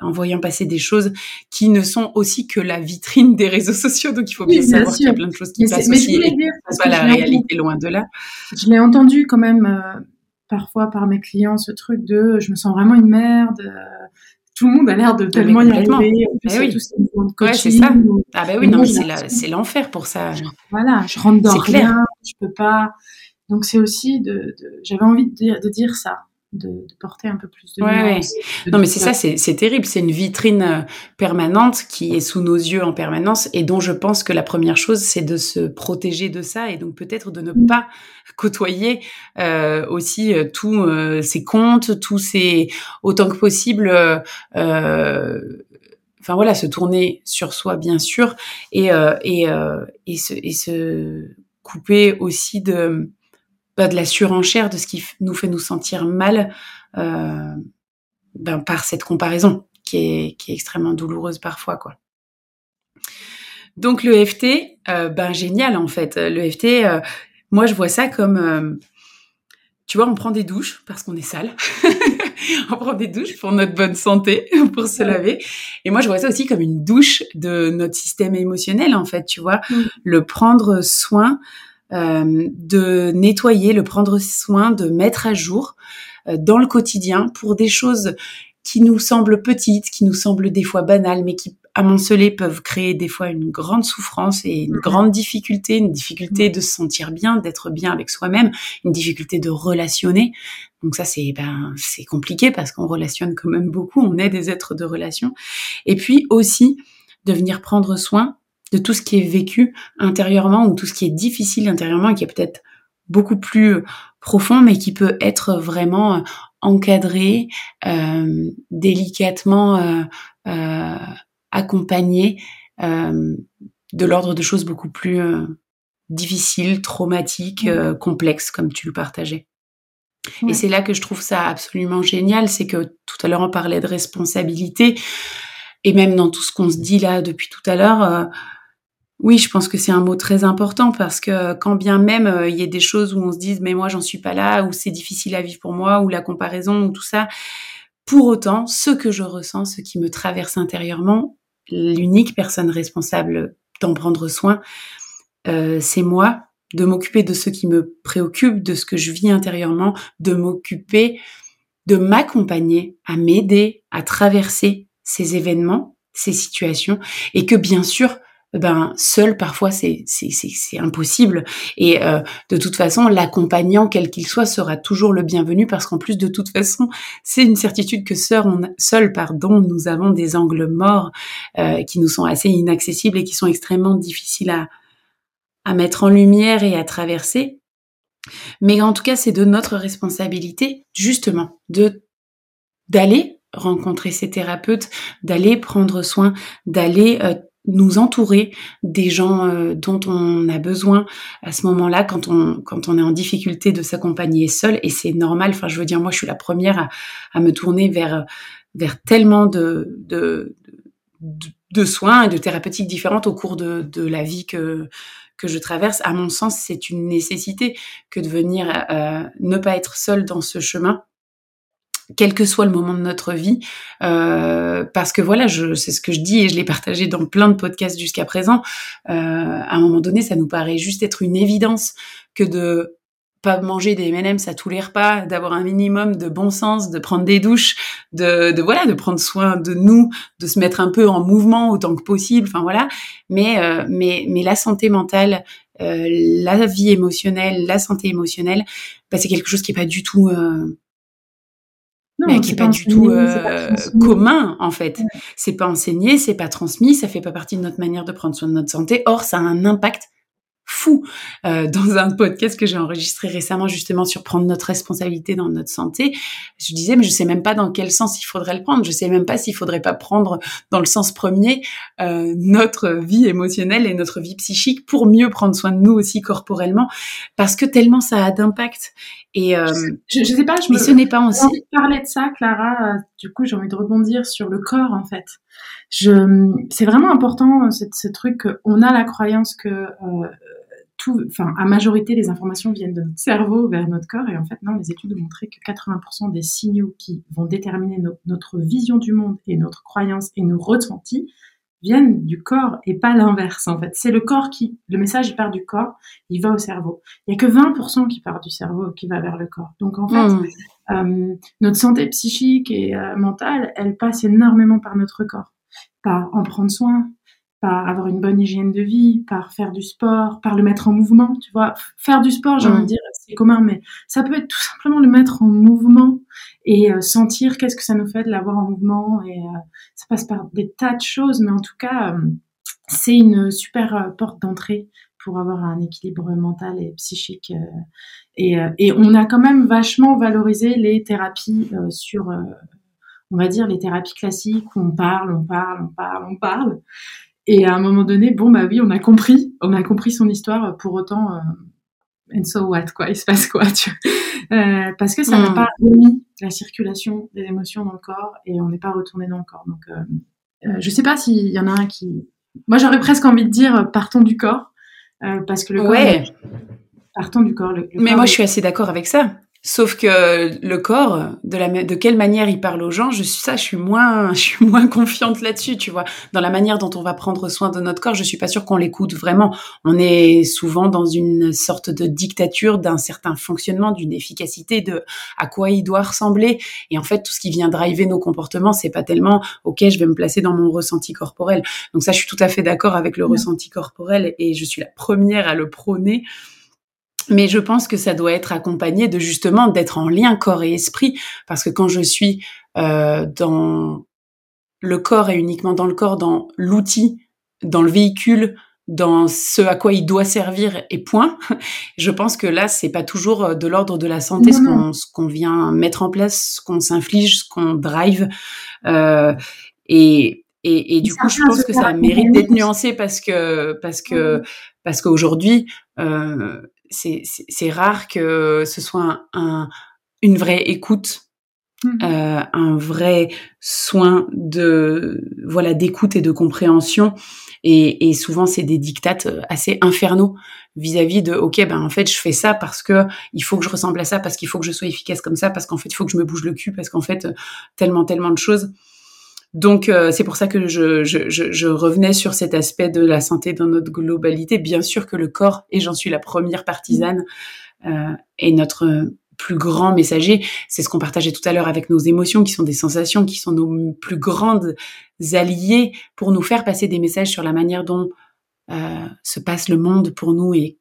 en voyant passer des choses qui ne sont aussi que la vitrine des réseaux sociaux donc il faut bien savoir qu'il y a plein de choses qui passent aussi et pas la réalité loin de là
je l'ai entendu quand même euh, parfois par mes clients ce truc de je me sens vraiment une merde euh, tout le monde a l'air de tellement y arriver.
Eh oui. ouais, c'est ça. Ah ben oui, non, mais c'est l'enfer pour ça.
Voilà, je rentre dans rien, clair. je peux pas. Donc c'est aussi de, de j'avais envie de dire, de dire ça de, de, porter un peu plus de
ouais, non, mais c'est ça, c'est terrible. C'est une vitrine euh, permanente qui est sous nos yeux en permanence et dont je pense que la première chose, c'est de se protéger de ça et donc peut-être de ne mm. pas côtoyer euh, aussi euh, tous euh, ces comptes, tous ces autant que possible. Euh, enfin voilà, se tourner sur soi bien sûr et et et se et se couper aussi de de la surenchère de ce qui nous fait nous sentir mal euh, ben, par cette comparaison qui est, qui est extrêmement douloureuse parfois quoi. Donc le FT, euh, ben génial en fait. Le FT, euh, moi je vois ça comme, euh, tu vois, on prend des douches parce qu'on est sale. [LAUGHS] on prend des douches pour notre bonne santé, [LAUGHS] pour se laver. Et moi je vois ça aussi comme une douche de notre système émotionnel en fait, tu vois, mm. le prendre soin de nettoyer, le prendre soin, de mettre à jour euh, dans le quotidien pour des choses qui nous semblent petites, qui nous semblent des fois banales, mais qui amoncelées peuvent créer des fois une grande souffrance et une grande difficulté, une difficulté de se sentir bien, d'être bien avec soi-même, une difficulté de relationner. Donc ça c'est ben c'est compliqué parce qu'on relationne quand même beaucoup, on est des êtres de relation. Et puis aussi de venir prendre soin de tout ce qui est vécu intérieurement ou tout ce qui est difficile intérieurement et qui est peut-être beaucoup plus euh, profond, mais qui peut être vraiment euh, encadré, euh, délicatement euh, accompagné de l'ordre de choses beaucoup plus difficiles, traumatiques, complexes, comme tu le partageais. Et c'est là que je trouve ça absolument génial, c'est que tout à l'heure on parlait de responsabilité, et même dans tout ce qu'on se dit là depuis tout à l'heure, oui, je pense que c'est un mot très important parce que quand bien même euh, il y a des choses où on se dit mais moi j'en suis pas là ou c'est difficile à vivre pour moi ou la comparaison ou tout ça, pour autant ce que je ressens, ce qui me traverse intérieurement, l'unique personne responsable d'en prendre soin, euh, c'est moi, de m'occuper de ce qui me préoccupe, de ce que je vis intérieurement, de m'occuper, de m'accompagner, à m'aider à traverser ces événements, ces situations, et que bien sûr ben seul parfois c'est c'est impossible. Et euh, de toute façon l'accompagnant quel qu'il soit sera toujours le bienvenu parce qu'en plus de toute façon c'est une certitude que seul, seul pardon nous avons des angles morts euh, qui nous sont assez inaccessibles et qui sont extrêmement difficiles à à mettre en lumière et à traverser. Mais en tout cas c'est de notre responsabilité justement de d'aller rencontrer ces thérapeutes, d'aller prendre soin, d'aller euh, nous entourer des gens euh, dont on a besoin à ce moment-là quand on quand on est en difficulté de s'accompagner seul. Et c'est normal. Enfin je veux dire moi je suis la première à, à me tourner vers vers tellement de de, de, soins et de thérapeutiques différentes au cours de, de la vie que que je traverse. À mon sens c'est une nécessité que de venir euh, ne pas être seul dans ce chemin quel que soit le moment de notre vie, euh, parce que voilà, je, c'est ce que je dis et je l'ai partagé dans plein de podcasts jusqu'à présent. Euh, à un moment donné, ça nous paraît juste être une évidence que de pas manger des M&M's à tous les repas, d'avoir un minimum de bon sens, de prendre des douches, de, de, voilà, de prendre soin de nous, de se mettre un peu en mouvement autant que possible. Enfin voilà. Mais euh, mais mais la santé mentale, euh, la vie émotionnelle, la santé émotionnelle, bah, c'est quelque chose qui est pas du tout mais qui est pas, du tout euh, commun en fait. C'est pas enseigné, c'est pas transmis, ça fait pas partie de notre manière de prendre soin de notre santé. Or, ça a un impact fou. Euh, [LAUGHS] dans un podcast que j'ai enregistré récemment justement sur prendre notre responsabilité dans notre santé, je disais mais je sais même pas dans quel sens il faudrait le prendre. Je sais même pas s'il faudrait pas prendre dans le sens premier euh, notre vie émotionnelle et notre vie psychique pour mieux prendre soin de nous aussi corporellement parce que tellement ça a d'impact. Et euh,
je, je, sais pas, je
mais me, ce n'est pas
aussi. envie de parler de ça, Clara. Du coup, j'ai envie de rebondir sur le corps en fait. Je, c'est vraiment important ce, ce truc. On a la croyance que euh, tout, enfin, à majorité, les informations viennent de notre cerveau vers notre corps. Et en fait, non, les études ont montré que 80% des signaux qui vont déterminer notre vision du monde et notre croyance et nos ressentis viennent du corps et pas l'inverse, en fait. C'est le corps qui, le message, il part du corps, il va au cerveau. Il y a que 20% qui part du cerveau, qui va vers le corps. Donc, en fait, mmh. euh, notre santé psychique et euh, mentale, elle passe énormément par notre corps. Par en prendre soin, par avoir une bonne hygiène de vie, par faire du sport, par le mettre en mouvement, tu vois. Faire du sport, j'ai envie de dire, c'est commun, mais ça peut être tout simplement le mettre en mouvement et euh, sentir qu'est-ce que ça nous fait de l'avoir en mouvement. Et euh, ça passe par des tas de choses, mais en tout cas, euh, c'est une super porte d'entrée pour avoir un équilibre mental et psychique. Et, et, on a quand même vachement valorisé les thérapies sur, on va dire, les thérapies classiques où on parle, on parle, on parle, on parle. Et à un moment donné, bon, bah oui, on a compris, on a compris son histoire. Pour autant, euh, and so what, quoi, il se passe quoi, [LAUGHS] tu euh, Parce que ça n'a hmm. pas remis la circulation des émotions dans le corps et on n'est pas retourné dans le corps. Donc, euh, euh, je sais pas s'il y en a un qui. Moi, j'aurais presque envie de dire partons du corps, parce que le corps.
Ouais.
Partons du corps. Le,
Mais moi, je suis assez d'accord avec ça. Sauf que le corps, de, la, de quelle manière il parle aux gens, je suis ça, je suis moins, [LAUGHS] je suis moins confiante là-dessus, tu vois. Dans la manière dont on va prendre soin de notre corps, je suis pas sûre qu'on l'écoute vraiment. On est souvent dans une sorte de dictature d'un certain fonctionnement, d'une efficacité de à quoi il doit ressembler. Et en fait, tout ce qui vient driver nos comportements, c'est pas tellement ok, je vais me placer dans mon ressenti corporel. Donc ça, je suis tout à fait d'accord avec le ressenti corporel et je suis la première à le prôner. Mais je pense que ça doit être accompagné de justement d'être en lien corps et esprit, parce que quand je suis euh, dans le corps et uniquement dans le corps, dans l'outil, dans le véhicule, dans ce à quoi il doit servir et point. [LAUGHS] Je pense que là, c'est pas toujours euh, de l'ordre de la santé ce qu'on ce qu'on vient mettre en place, ce qu'on s'inflige, ce qu'on drive. Euh, et, Et, du coup, je pense que ça mérite d'être nuancé parce que parce que parce qu'aujourd'hui, euh, c'est rare que ce soit un, une vraie écoute, mmh. euh, un vrai soin de voilà d'écoute et de compréhension. Et, et souvent, c'est des dictates assez infernaux vis-à-vis de ok ben en fait je fais ça parce que il faut que je ressemble à ça parce qu'il faut que je sois efficace comme ça parce qu'en fait il faut que je me bouge le cul parce qu'en fait tellement tellement de choses donc euh, c'est pour ça que je, je, je, revenais sur cet aspect de la santé dans notre globalité. Bien sûr que le corps, et j'en suis la première partisane, euh, est notre plus grand messager. C'est ce qu'on partageait tout à l'heure avec nos émotions, qui sont des sensations, qui sont nos plus grandes alliées pour nous faire passer des messages sur la manière dont euh, se passe le monde pour nous et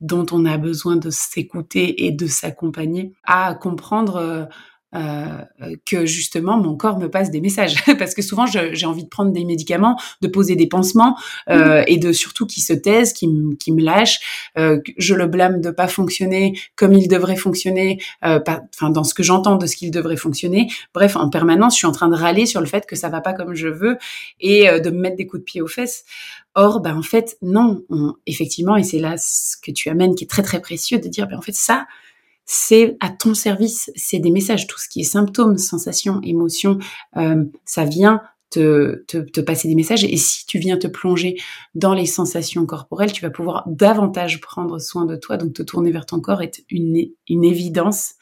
dont on a besoin de s'écouter et de s'accompagner à comprendre euh, euh, que justement mon corps me passe des messages [LAUGHS] parce que souvent j'ai envie de prendre des médicaments, de poser des pansements euh, mmh. et de surtout qui se taisent, qui, qui me lâchent. Euh, je le blâme de pas fonctionner comme il devrait fonctionner, enfin dans ce que j'entends de ce qu'il devrait fonctionner. Bref, en permanence, je suis en train de râler sur le fait que ça va pas comme je veux et de me mettre des coups de pied aux fesses. Or, ben en fait non, effectivement, et c'est là ce que tu amènes qui est très très précieux de dire ben en fait ça c'est à ton service, c'est des messages, tout ce qui est symptômes, sensations, émotions, euh, ça vient te, te, passer des messages. Et si tu viens te plonger dans les sensations corporelles, tu vas pouvoir davantage prendre soin de toi. Donc te tourner vers ton corps est une, une évidence.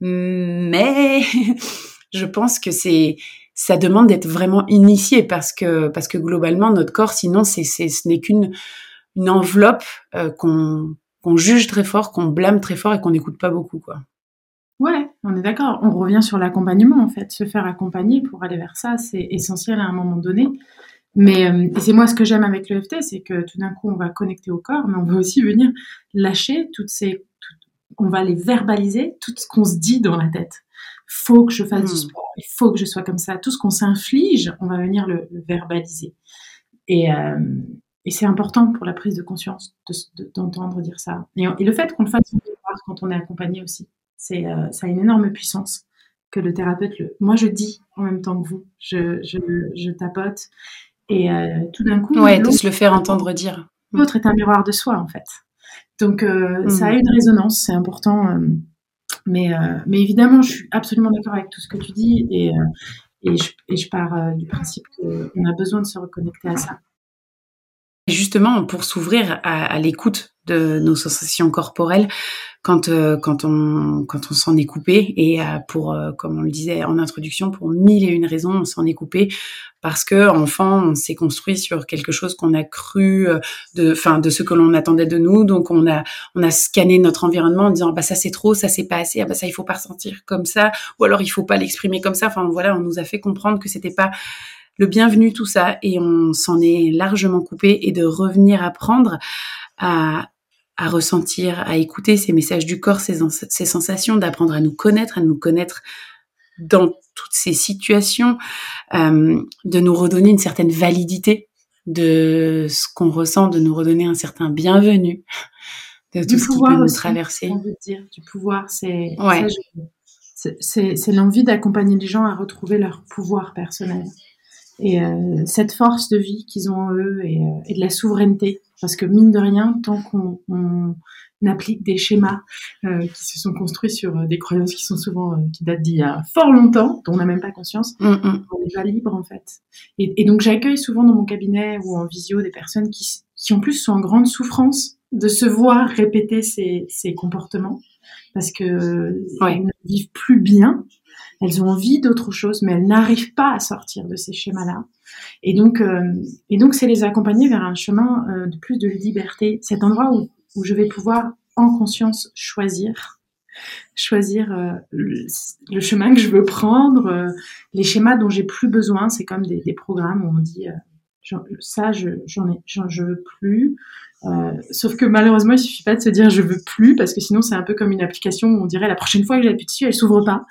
Mais [LAUGHS] je pense que c'est ça demande d'être vraiment initié parce que parce que globalement notre corps, sinon c'est ce n'est qu'une une enveloppe euh, qu'on qu'on juge très fort, qu'on blâme très fort et qu'on n'écoute pas beaucoup, quoi.
Ouais, on est d'accord. On revient sur l'accompagnement, en fait. Se faire accompagner pour aller vers ça, c'est essentiel à un moment donné. Mais euh, c'est moi ce que j'aime avec l'EFT, c'est que tout d'un coup, on va connecter au corps, mais on veut aussi venir lâcher toutes ces... on va les verbaliser, tout ce qu'on se dit dans la tête. Faut que je fasse du hmm. sport, il faut que je sois comme ça. Tout ce qu'on s'inflige, on va venir le, verbaliser. Et, euh, et c'est important pour la prise de conscience d'entendre dire ça. Et, le fait qu'on le fasse quand on est accompagné aussi, c'est euh, ça a une énorme puissance que le thérapeute le. Moi, je dis en même temps que vous, je, je, je tapote et euh, tout d'un coup.
Ouais, de se le faire entendre dire.
L'autre est un miroir de soi en fait. Donc euh, ça a une résonance, c'est important. mais, mais évidemment, je suis absolument d'accord avec tout ce que tu dis et, et, je, et je pars du principe qu'on a besoin de se reconnecter à ça.
Justement, pour s'ouvrir à, l'écoute de nos sensations corporelles, quand euh, quand on quand on s'en est coupé et euh, pour euh, comme on le disait en introduction pour mille et une raisons on s'en est coupé parce que enfant on s'est construit sur quelque chose qu'on a cru de enfin de ce que l'on attendait de nous. Donc on a on a scanné notre environnement en disant bah ça c'est trop ça c'est pas assez ah bah ça il faut pas ressentir comme ça ou alors il faut pas l'exprimer comme ça. Enfin voilà on nous a fait comprendre que c'était pas le bienvenu tout ça et on s'en est largement coupé et de revenir apprendre à, à ressentir, à écouter ces messages du corps, ces, ces sensations, d'apprendre à nous connaître, à nous connaître dans toutes ces situations, euh, de nous redonner une certaine validité de ce qu'on ressent, de nous redonner un certain bienvenu de tout ce qui peut nous traverser.
Dire, du pouvoir, c'est ouais. c'est l'envie d'accompagner les gens à retrouver leur pouvoir personnel et euh, cette force de vie qu'ils ont en eux et, euh, et, de la souveraineté. Parce que mine de rien, tant qu'on on applique des schémas euh, qui se sont construits sur euh, des croyances qui sont souvent euh, qui datent d'il y a fort longtemps, dont on n'a même pas conscience, mm, mm. on n'est pas libre en fait. Et, et donc j'accueille souvent dans mon cabinet ou en visio des personnes qui, qui en plus sont en grande souffrance de se voir répéter ces, ces comportements parce que ouais. ne vivent plus bien elles ont envie d'autre chose, mais elles n'arrivent pas à sortir de ces schémas-là. Et donc, euh, et donc, c'est les accompagner vers un chemin euh, de plus de liberté, cet endroit où, où je vais pouvoir en conscience choisir, choisir euh, le, chemin que je veux prendre, les schémas dont j'ai plus besoin. C'est comme des, des, programmes où on dit ça, je, j'en ai, je veux plus. Sauf que malheureusement, il suffit pas de se dire je veux plus parce que sinon c'est un peu comme une application où on dirait la prochaine fois que j'appuie dessus, elle s'ouvre pas.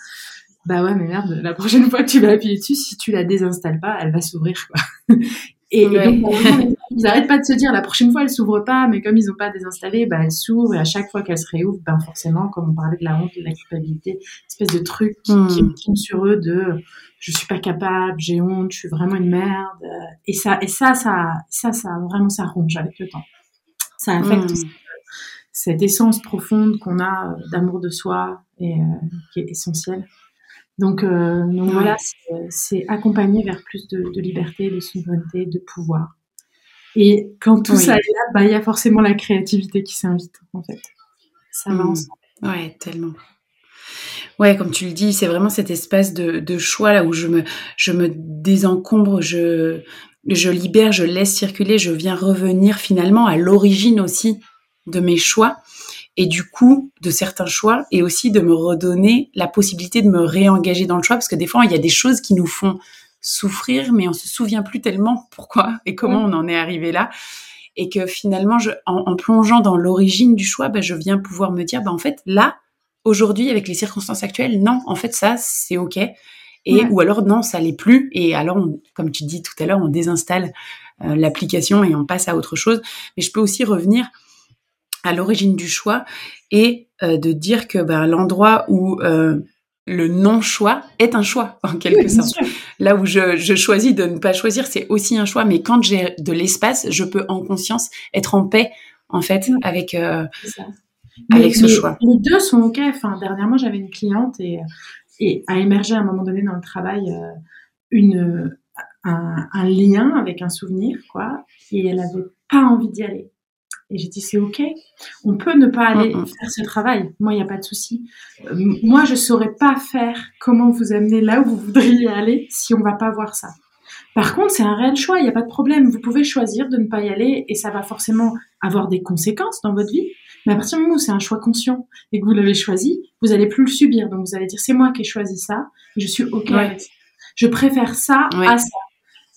Bah ouais, mais merde, la prochaine fois que tu vas appuyer dessus, si tu la désinstalles pas, elle va s'ouvrir, quoi. [LAUGHS] Et, donc, ils n'arrêtent pas de se dire la prochaine fois elle s'ouvre pas, mais comme ils n'ont pas désinstallé, bah, elle s'ouvre et à chaque fois qu'elle se réouvre, ben forcément, comme on parlait de la honte, de la culpabilité, espèce de truc qui, mmh. qui sur eux de je suis pas capable, j'ai honte, je suis vraiment une merde. Et ça, et ça, ça, ça, ça, vraiment, ça ronge avec le temps. Ça affecte mmh. cette essence profonde qu'on a d'amour de soi et euh, qui est essentielle. Donc, euh, donc voilà, c'est accompagner vers plus de, liberté, de souveraineté, de pouvoir. Et quand tout ça est là, bah, il y a forcément la créativité qui s'invite, en fait. Ça va mmh. ensemble.
Ouais, tellement. Ouais, comme tu le dis, c'est vraiment cet espace de, de, choix là où je me, je me désencombre, je, je libère, je laisse circuler, je viens revenir finalement à l'origine aussi de mes choix et du coup de certains choix et aussi de me redonner la possibilité de me réengager dans le choix parce que des fois il y a des choses qui nous font souffrir mais on se souvient plus tellement pourquoi et comment on en est arrivé là. Et que finalement je, en, plongeant dans l'origine du choix ben, je viens pouvoir me dire ben, en fait là aujourd'hui avec les circonstances actuelles non en fait ça c'est ok et ou alors non ça l'est plus. Et alors comme tu dis tout à l'heure on désinstalle euh, l'application et on passe à autre chose. Mais je peux aussi revenir à l'origine du choix et euh, de dire que ben, l'endroit où euh, le non-choix est un choix, en quelque sorte. Là où je, je, choisis de ne pas choisir, c'est aussi un choix, mais quand j'ai de l'espace, je peux en conscience être en paix, en fait, avec, euh, avec ce choix.
Les deux sont OK. Enfin, dernièrement, j'avais une cliente et, et a émergé à un moment donné dans le travail une, un, un, lien avec un souvenir, quoi, et elle avait pas envie d'y aller. Et j'ai dit, c'est OK. On peut ne pas aller faire ce travail. Moi, il n'y a pas de souci. Euh, moi, je ne saurais pas faire comment vous amener là où vous voudriez aller si on ne va pas voir ça. Par contre, c'est un réel choix. Il n'y a pas de problème. Vous pouvez choisir de ne pas y aller et ça va forcément avoir des conséquences dans votre vie. Mais à partir du moment où c'est un choix conscient et que vous l'avez choisi, vous allez plus le subir. Donc, vous allez dire, c'est moi qui ai choisi ça. Je suis OK avec ça. Je préfère ça à ça.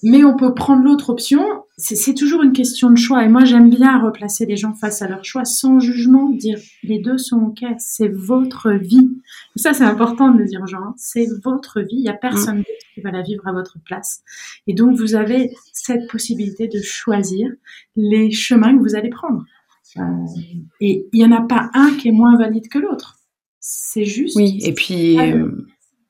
Mais on peut prendre l'autre option. C'est toujours une question de choix. Et moi, j'aime bien replacer les gens face à leur choix sans jugement, dire les deux sont OK, c'est votre vie. Et ça, c'est important de le dire aux gens. Hein. C'est votre vie. Il n'y a personne mm. d'autre qui va la vivre à votre place. Et donc, vous avez cette possibilité de choisir les chemins que vous allez prendre. Euh, et il n'y en a pas un qui est moins valide que l'autre. C'est juste.
Oui, et puis, euh,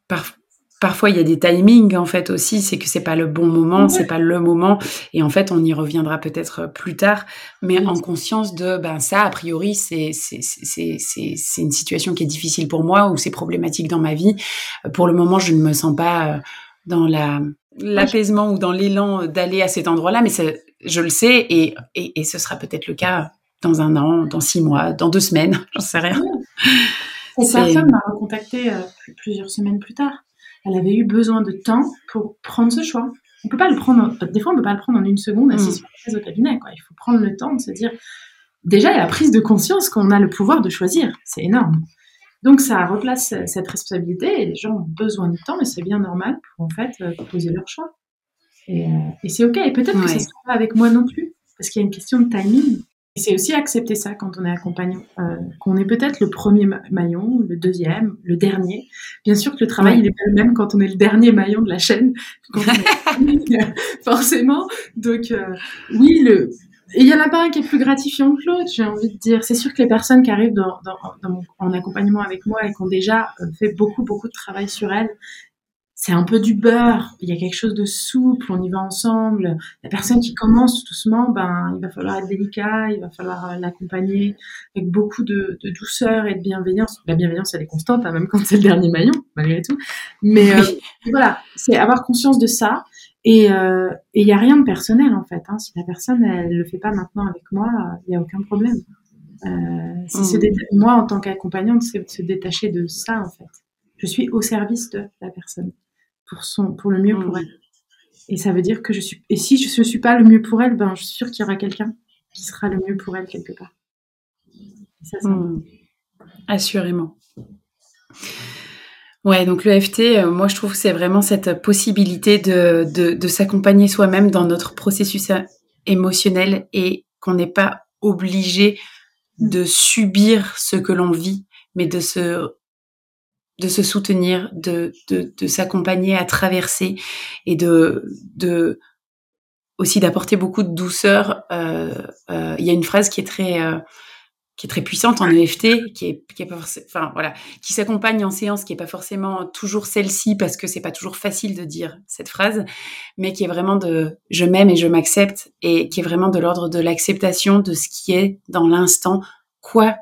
par, parfois il y a des timings en fait aussi, c'est que c'est pas le bon moment, c'est pas le moment, et en fait on y reviendra peut-être plus tard, mais en conscience de ben ça a priori c'est c'est c'est c'est une situation qui est difficile pour moi ou c'est problématique dans ma vie. Pour le moment je ne me sens pas euh, dans la l'apaisement ou dans l'élan d'aller à cet endroit-là, mais je le sais et, et, et ce sera peut-être le cas dans un an, dans six mois, dans deux semaines, [LAUGHS] j'en sais rien.
Et personne m'a recontacté euh, plusieurs semaines plus tard elle avait eu besoin de temps pour prendre ce choix. On peut pas le prendre, des fois on peut pas le prendre en une seconde assis mm. sur la chaise au cabinet. Quoi. Il faut prendre le temps de se dire, déjà il y a la prise de conscience qu'on a le pouvoir de choisir, c'est énorme. Donc ça replace cette responsabilité et les gens ont besoin de temps et c'est bien normal pour en fait euh, poser leur choix. Et, euh, c'est ok. Et peut-être que ça sera pas avec moi non plus parce qu'il y a une question de timing. Et c'est aussi accepter ça quand on est accompagnant, euh, qu'on est peut-être le premier maillon, le deuxième, le dernier. Bien sûr que le travail, il est pas le même quand on est le dernier maillon de la chaîne, [LAUGHS] forcément. Donc, euh, oui, le, il y en a pas un qui est plus gratifiant que l'autre, j'ai envie de dire. C'est sûr que les personnes qui arrivent dans, dans, dans en accompagnement avec moi et qui ont déjà euh, fait beaucoup, beaucoup de travail sur elles c'est un peu du beurre, il y a quelque chose de souple, on y va ensemble. La personne qui commence doucement, ben, il va falloir être délicat, il va falloir euh, l'accompagner avec beaucoup de, douceur et de bienveillance. La bienveillance, elle est constante, hein, même quand c'est le dernier maillon, malgré tout. Mais euh, voilà, c'est avoir conscience de ça. Et euh, il n'y a rien de personnel, en fait. Hein. Si la personne, elle le fait pas maintenant avec moi, il n'y a aucun problème. c'est mmh. Moi, en tant qu'accompagnante, c'est se détacher de ça, en fait. Je suis au service de la personne pour, son, pour le mieux pour mm. elle. Et ça veut dire que je suis. Et si je ne suis pas le mieux pour elle, ben, je suis sûre qu'il y aura quelqu'un qui sera le mieux pour elle quelque part.
ça, mm. Assurément. Ouais, donc le FT, euh, moi je trouve que c'est vraiment cette possibilité de, de, de s'accompagner soi-même dans notre processus euh, émotionnel et qu'on n'est pas obligé mm. de subir ce que l'on vit, mais de se de se soutenir, de, de, de s'accompagner à traverser et de, de aussi d'apporter beaucoup de douceur. Il y a une phrase qui est très qui est très puissante en EFT, qui est, qui est pas enfin voilà, qui s'accompagne en séance, qui est pas forcément toujours celle-ci parce que c'est pas toujours facile de dire cette phrase, mais qui est vraiment de je m'aime et je m'accepte et qui est vraiment de l'ordre de l'acceptation de ce qui est dans l'instant, quoi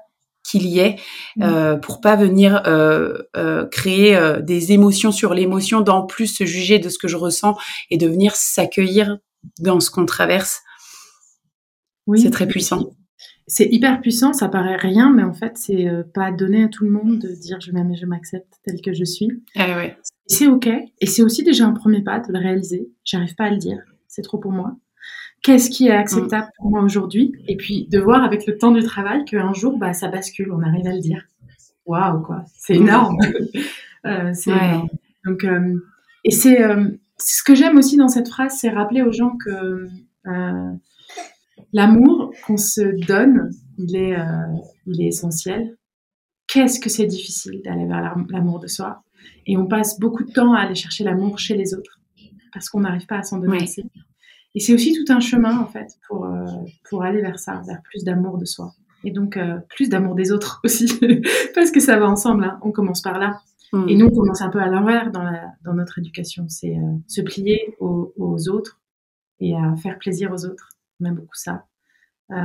qu'il y ait, mmh. euh, pour pas venir euh, euh, créer des émotions sur l'émotion, d'en plus se juger de ce que je ressens et de venir s'accueillir dans ce qu'on traverse. Oui. C'est très puissant
c'est hyper puissant, ça paraît rien, mais en fait, c'est pas donné à tout le monde de dire je m'aime et je m'accepte tel que je suis.
Ah ouais.
C'est ok, et c'est aussi déjà un premier pas de le réaliser. J'arrive pas à le dire, c'est trop pour moi. Qu'est-ce qui est acceptable pour moi aujourd'hui Et puis de voir avec le temps du travail qu'un jour, bah, ça bascule, on arrive à le dire. Waouh, quoi, c'est énorme. [LAUGHS] euh, c'est énorme. Donc, euh, et c'est ce que j'aime aussi dans cette phrase, c'est rappeler aux gens que L'amour qu'on se donne, il est, euh, il est essentiel. Qu'est-ce que c'est difficile d'aller vers l'amour de soi? Et on passe beaucoup de temps à aller chercher l'amour chez les autres parce qu'on n'arrive pas à s'en donner assez. Et c'est aussi tout un chemin en fait pour euh, pour aller vers ça, vers plus d'amour de soi. Et donc euh, plus d'amour des autres [LAUGHS] aussi, parce que ça va ensemble. Hein. On commence par là. Mm. Et nous, on commence un peu à l'envers dans, dans notre éducation. C'est se plier aux, aux, autres et à faire plaisir aux autres on beaucoup ça, euh,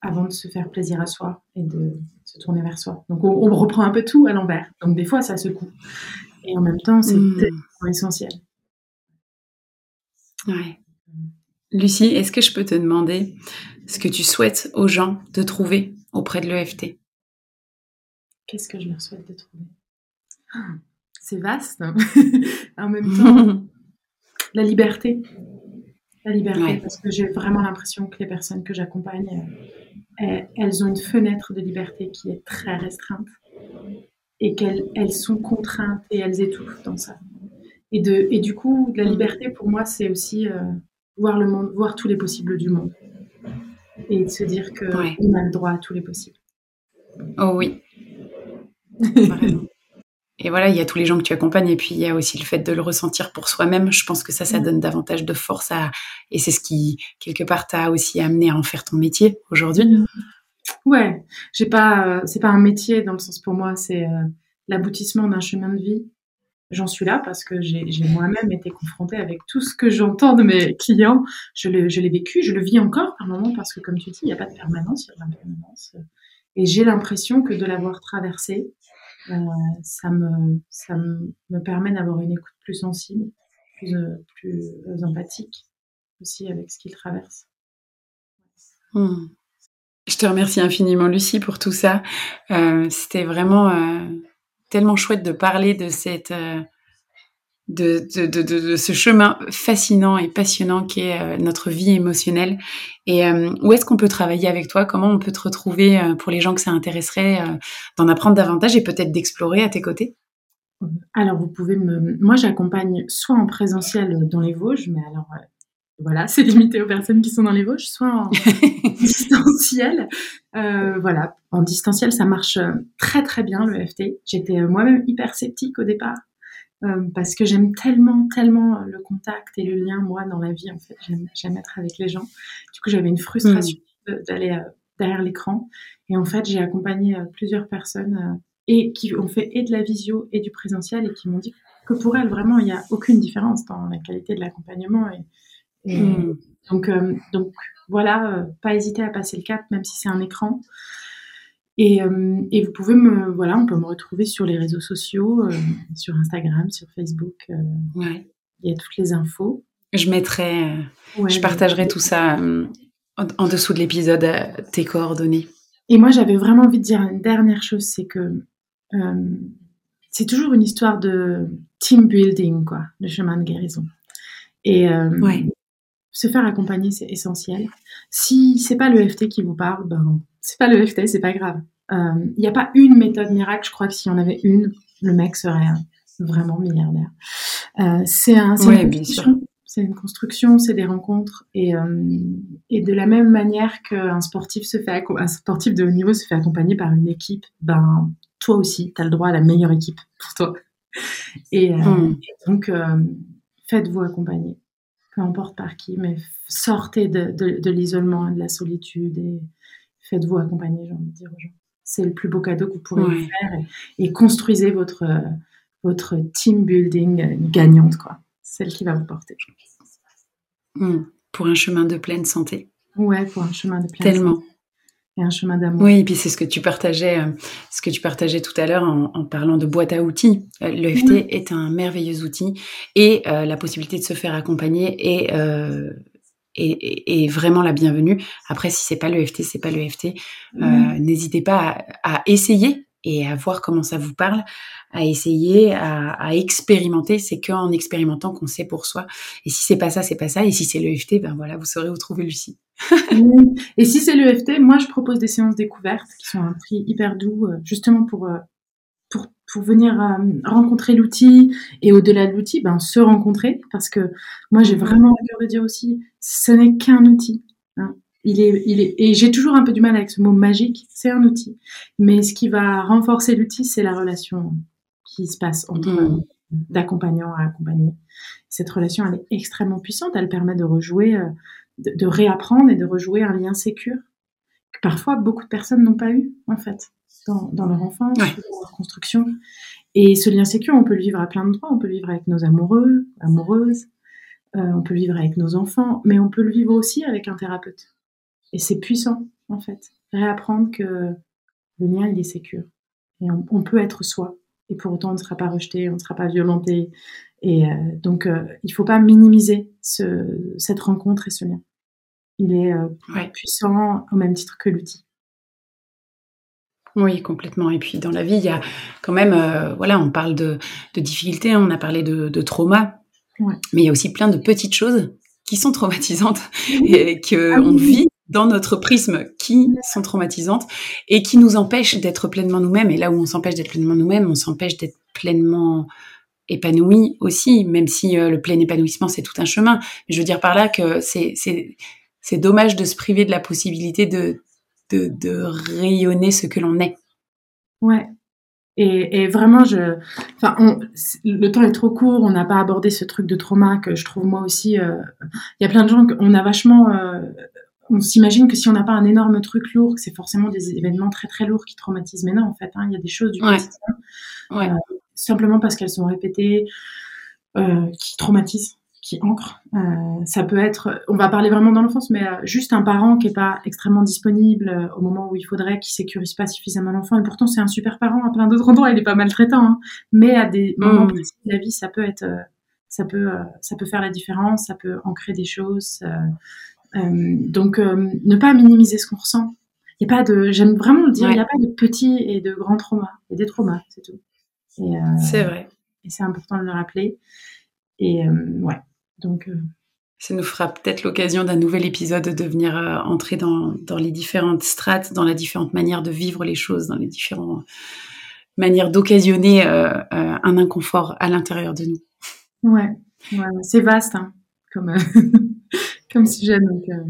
avant de se faire plaisir à soi et de se tourner vers soi. Donc on, reprend un peu tout à l'envers. Donc des fois ça secoue. Et en même temps, c'est mmh. essentiel.
Ouais. Lucie, est-ce que je peux te demander ce que tu souhaites aux gens de trouver auprès de l'EFT
Qu'est-ce que je leur souhaite de trouver? Ah, C'est vaste. [LAUGHS] En même temps, [LAUGHS] la liberté la liberté, parce que j'ai vraiment l'impression que les personnes que j'accompagne, euh, elles ont une fenêtre de liberté qui est très restreinte et qu'elles elles sont contraintes et elles étouffent dans ça. Et, de, et du coup, la liberté pour moi, c'est aussi euh, voir le monde, voir tous les possibles du monde et de se dire qu'on a le droit à tous les possibles.
Oh oui. [LAUGHS] Et voilà, il y a tous les gens que tu accompagnes et puis il y a aussi le fait de le ressentir pour soi-même. Je pense que ça, ça mm. donne davantage de force à, et c'est ce qui, quelque part, t'a aussi amené à en faire ton métier aujourd'hui. Mm.
Ouais, j'ai pas, euh, c'est pas un métier dans le sens pour moi, c'est euh, l'aboutissement d'un chemin de vie. J'en suis là parce que j'ai moi-même été confrontée avec tout ce que j'entends de mes clients. Je l'ai vécu, je le vis encore par moment parce que, comme tu dis, il n'y a pas de permanence, il y a de l'impermanence. Et j'ai l'impression que de l'avoir traversé, euh, ça, me, permet d'avoir une écoute plus sensible, plus, euh, euh, empathique aussi avec ce qu'il traverse.
Hmm. Je te remercie infiniment, Lucie, pour tout ça. C'était vraiment tellement chouette de parler de cette de, de, de, de, ce chemin fascinant et passionnant qui est euh, notre vie émotionnelle. Et euh, où est-ce qu'on peut travailler avec toi? Comment on peut te retrouver euh, pour les gens que ça intéresserait d'en apprendre davantage et peut-être d'explorer à tes côtés?
Alors, vous pouvez me... Moi, j'accompagne soit en présentiel dans les Vosges, mais alors... Voilà, [LAUGHS] c'est limité aux personnes qui sont dans les Vosges, soit en [LAUGHS] distanciel. voilà, en distanciel, ça marche très très bien le FT. J'étais moi-même hyper sceptique au départ euh, parce que j'aime tellement, tellement le contact et le lien, moi, dans la vie, en fait. J'aime être avec les gens. Du coup, j'avais une frustration mm. d'aller euh, derrière l'écran. Et en fait, j'ai accompagné euh, plusieurs personnes et qui ont fait et de la visio et du présentiel et qui m'ont dit que pour elles, vraiment, il n'y a aucune différence dans la qualité de l'accompagnement. Et, mm. donc, donc, voilà, pas hésiter à passer le cap, même si c'est un écran. Et, euh, et, vous pouvez me, voilà, on peut me retrouver sur les réseaux sociaux, euh, sur Instagram, sur Facebook. Euh,
ouais.
Il y a toutes les infos.
Je mettrai, je partagerai tout ça en, dessous de l'épisode, tes coordonnées.
Et moi, j'avais vraiment envie de dire une dernière chose, c'est que c'est toujours une histoire de team building, quoi, le chemin de guérison. Et
ouais.
Se faire accompagner, c'est essentiel. Si c'est pas le FT qui vous parle, ben c'est pas le FT, c'est pas grave. Il euh, n'y a pas une méthode miracle. Je crois que s'il y en avait une, le mec serait vraiment milliardaire. Euh, c'est un, une construction. C'est une construction, c'est des rencontres et, euh, et de la même manière qu'un sportif se fait un sportif de haut niveau se fait accompagner par une équipe, ben toi aussi, tu as le droit à la meilleure équipe pour toi. Et, et donc faites-vous accompagner peu importe par qui, mais sortez de, de, l'isolement et de la solitude et faites-vous accompagner, j'ai envie de dire aux gens. C'est le plus beau cadeau que vous pourrez faire et, construisez votre, votre team building gagnante, quoi. Celle qui va vous porter.
Hmm. Pour un chemin de pleine santé.
Ouais, pour un chemin de pleine
Tellement. santé
et un chemin d'amour.
Oui, et puis c'est ce que tu partageais, euh, ce que tu partageais tout à l'heure en, parlant de boîte à outils. Euh, L'EFT est un merveilleux outil et euh, la possibilité de se faire accompagner est, est, vraiment la bienvenue. Après, si c'est pas l'EFT, c'est pas l'EFT. N'hésitez pas à, essayer et à voir comment ça vous parle, à essayer, à, expérimenter. C'est qu'en expérimentant qu'on sait pour soi. Et si c'est pas ça, c'est pas ça. Et si c'est l'EFT, ben voilà, vous saurez où trouver Lucie. [LAUGHS]
et si c'est l'EFT, moi je propose des séances découvertes qui sont un prix hyper doux, euh, justement pour euh, pour, pour venir euh, rencontrer l'outil et au-delà de l'outil, ben se rencontrer parce que moi j'ai vraiment à cœur de dire aussi, ce n'est qu'un outil. Hein. Il est, il est, et j'ai toujours un peu du mal avec ce mot magique, c'est un outil. Mais ce qui va renforcer l'outil, c'est la relation qui se passe entre mmh. d'accompagnant à accompagné. Cette relation, elle est extrêmement puissante. Elle permet de rejouer, euh, de, réapprendre et de rejouer un lien sécure que parfois beaucoup de personnes n'ont pas eu, en fait, dans, dans leur enfance, dans leur construction. Et ce lien sécure, on peut le vivre à plein de droits. On peut le vivre avec nos amoureux, amoureuses. Euh, on peut le vivre avec nos enfants, mais on peut le vivre aussi avec un thérapeute. Et c'est puissant, en fait. Réapprendre que le lien, il est sécure. Et on, peut être soi. Et pour autant, on ne sera pas rejeté, on ne sera pas violenté. Et euh, donc, euh, il ne faut pas minimiser ce, cette rencontre et ce lien. Il est euh, puissant au même titre que l'outil.
Oui, complètement. Et puis dans la vie, il y a quand même, voilà, on parle de, de difficultés, on a parlé de, de trauma, mais il y a aussi plein de petites choses qui sont traumatisantes et qu'on ah vit dans notre prisme qui sont traumatisantes et qui nous empêchent d'être pleinement nous-mêmes. Et là où on s'empêche d'être pleinement nous-mêmes, on s'empêche d'être pleinement épanoui aussi, même si euh, le plein épanouissement, c'est tout un chemin. je veux dire par là que c'est, c'est, dommage de se priver de la possibilité de, de, de rayonner ce que l'on est.
Ouais. Et, et vraiment, je, enfin, le temps est trop court. On n'a pas abordé ce truc de trauma que je trouve moi aussi. Euh, il y a plein de gens qu'on a vachement euh, on s'imagine que si on n'a pas un énorme truc lourd, que c'est forcément des événements très très lourds qui traumatisent. Mais non, en fait, hein, il y a des choses du quotidien, euh, simplement parce qu'elles sont répétées, euh, qui traumatisent, qui ancrent. Euh, ça peut être, on va parler vraiment dans l'enfance, mais juste un parent qui est pas extrêmement disponible au moment où il faudrait, qui sécurise pas suffisamment l'enfant, et pourtant c'est un super parent à plein d'autres endroits, il est pas maltraitant, hein. mais à des moments mmh. précis de la vie, ça peut être, ça peut, ça peut faire la différence, ça peut ancrer des choses. Donc, euh, ne pas minimiser ce qu'on ressent. Il y a pas de, j'aime vraiment le dire, il n'y a pas de petits et de grands traumas. Il y a des traumas, c'est tout.
Euh, c'est vrai.
Et c'est important de le rappeler. Et ouais, donc.
Ça nous fera peut-être l'occasion d'un nouvel épisode de venir entrer dans, dans, les différentes strates, dans les différentes manières de vivre les choses, dans les différentes manières d'occasionner un inconfort à l'intérieur de nous.
Ouais, ouais c'est vaste, hein, comme, [LAUGHS] euh.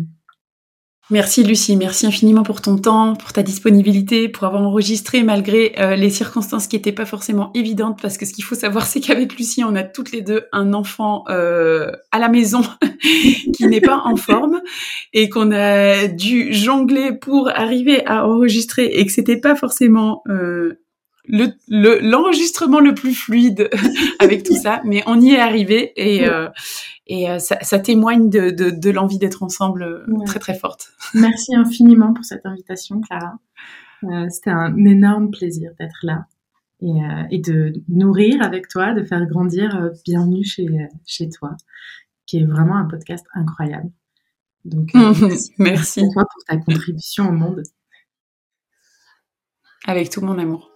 Merci Lucie, merci infiniment pour ton temps, pour ta disponibilité, pour avoir enregistré malgré euh, les circonstances qui n'étaient pas forcément évidentes, parce que ce qu'il faut savoir, c'est qu'avec Lucie, on a toutes les deux un enfant euh, à la maison [LAUGHS] qui n'est pas en forme et qu'on a dû jongler pour arriver à enregistrer et que c'était pas forcément l'enregistrement le, le, plus fluide [LAUGHS] avec tout ça, mais on y est arrivé et, euh, et euh, ça, ça, témoigne de, de, de l'envie d'être ensemble euh, très très forte. [LAUGHS]
Merci infiniment pour cette invitation, Clara. Euh, C'était un énorme plaisir d'être là et, et, de nourrir avec toi, de faire grandir Bienvenue chez, chez toi, qui est vraiment un podcast incroyable.
Donc, [LAUGHS] merci.
merci à toi pour ta contribution au monde.
Avec tout mon amour.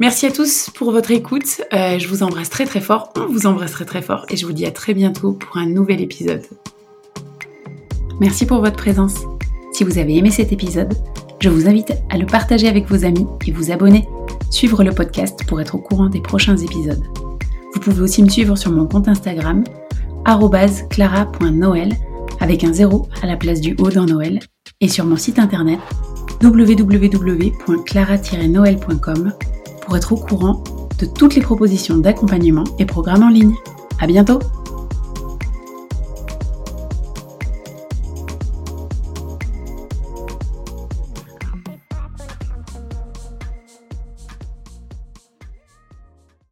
Merci à tous pour votre écoute. Euh, je vous embrasse très très fort. On vous embrasse très fort. Et je vous dis à très bientôt pour un nouvel épisode. Merci pour votre présence. Si vous avez aimé cet épisode, je vous invite à le partager avec vos amis et vous abonner. Suivre le podcast pour être au courant des prochains épisodes. Vous pouvez aussi me suivre sur mon compte Instagram clara.noël avec un zéro à la place du O dans Noël et sur mon site internet www.clara-noël.com pour être au courant de toutes les propositions d'accompagnement et programmes en ligne. À bientôt!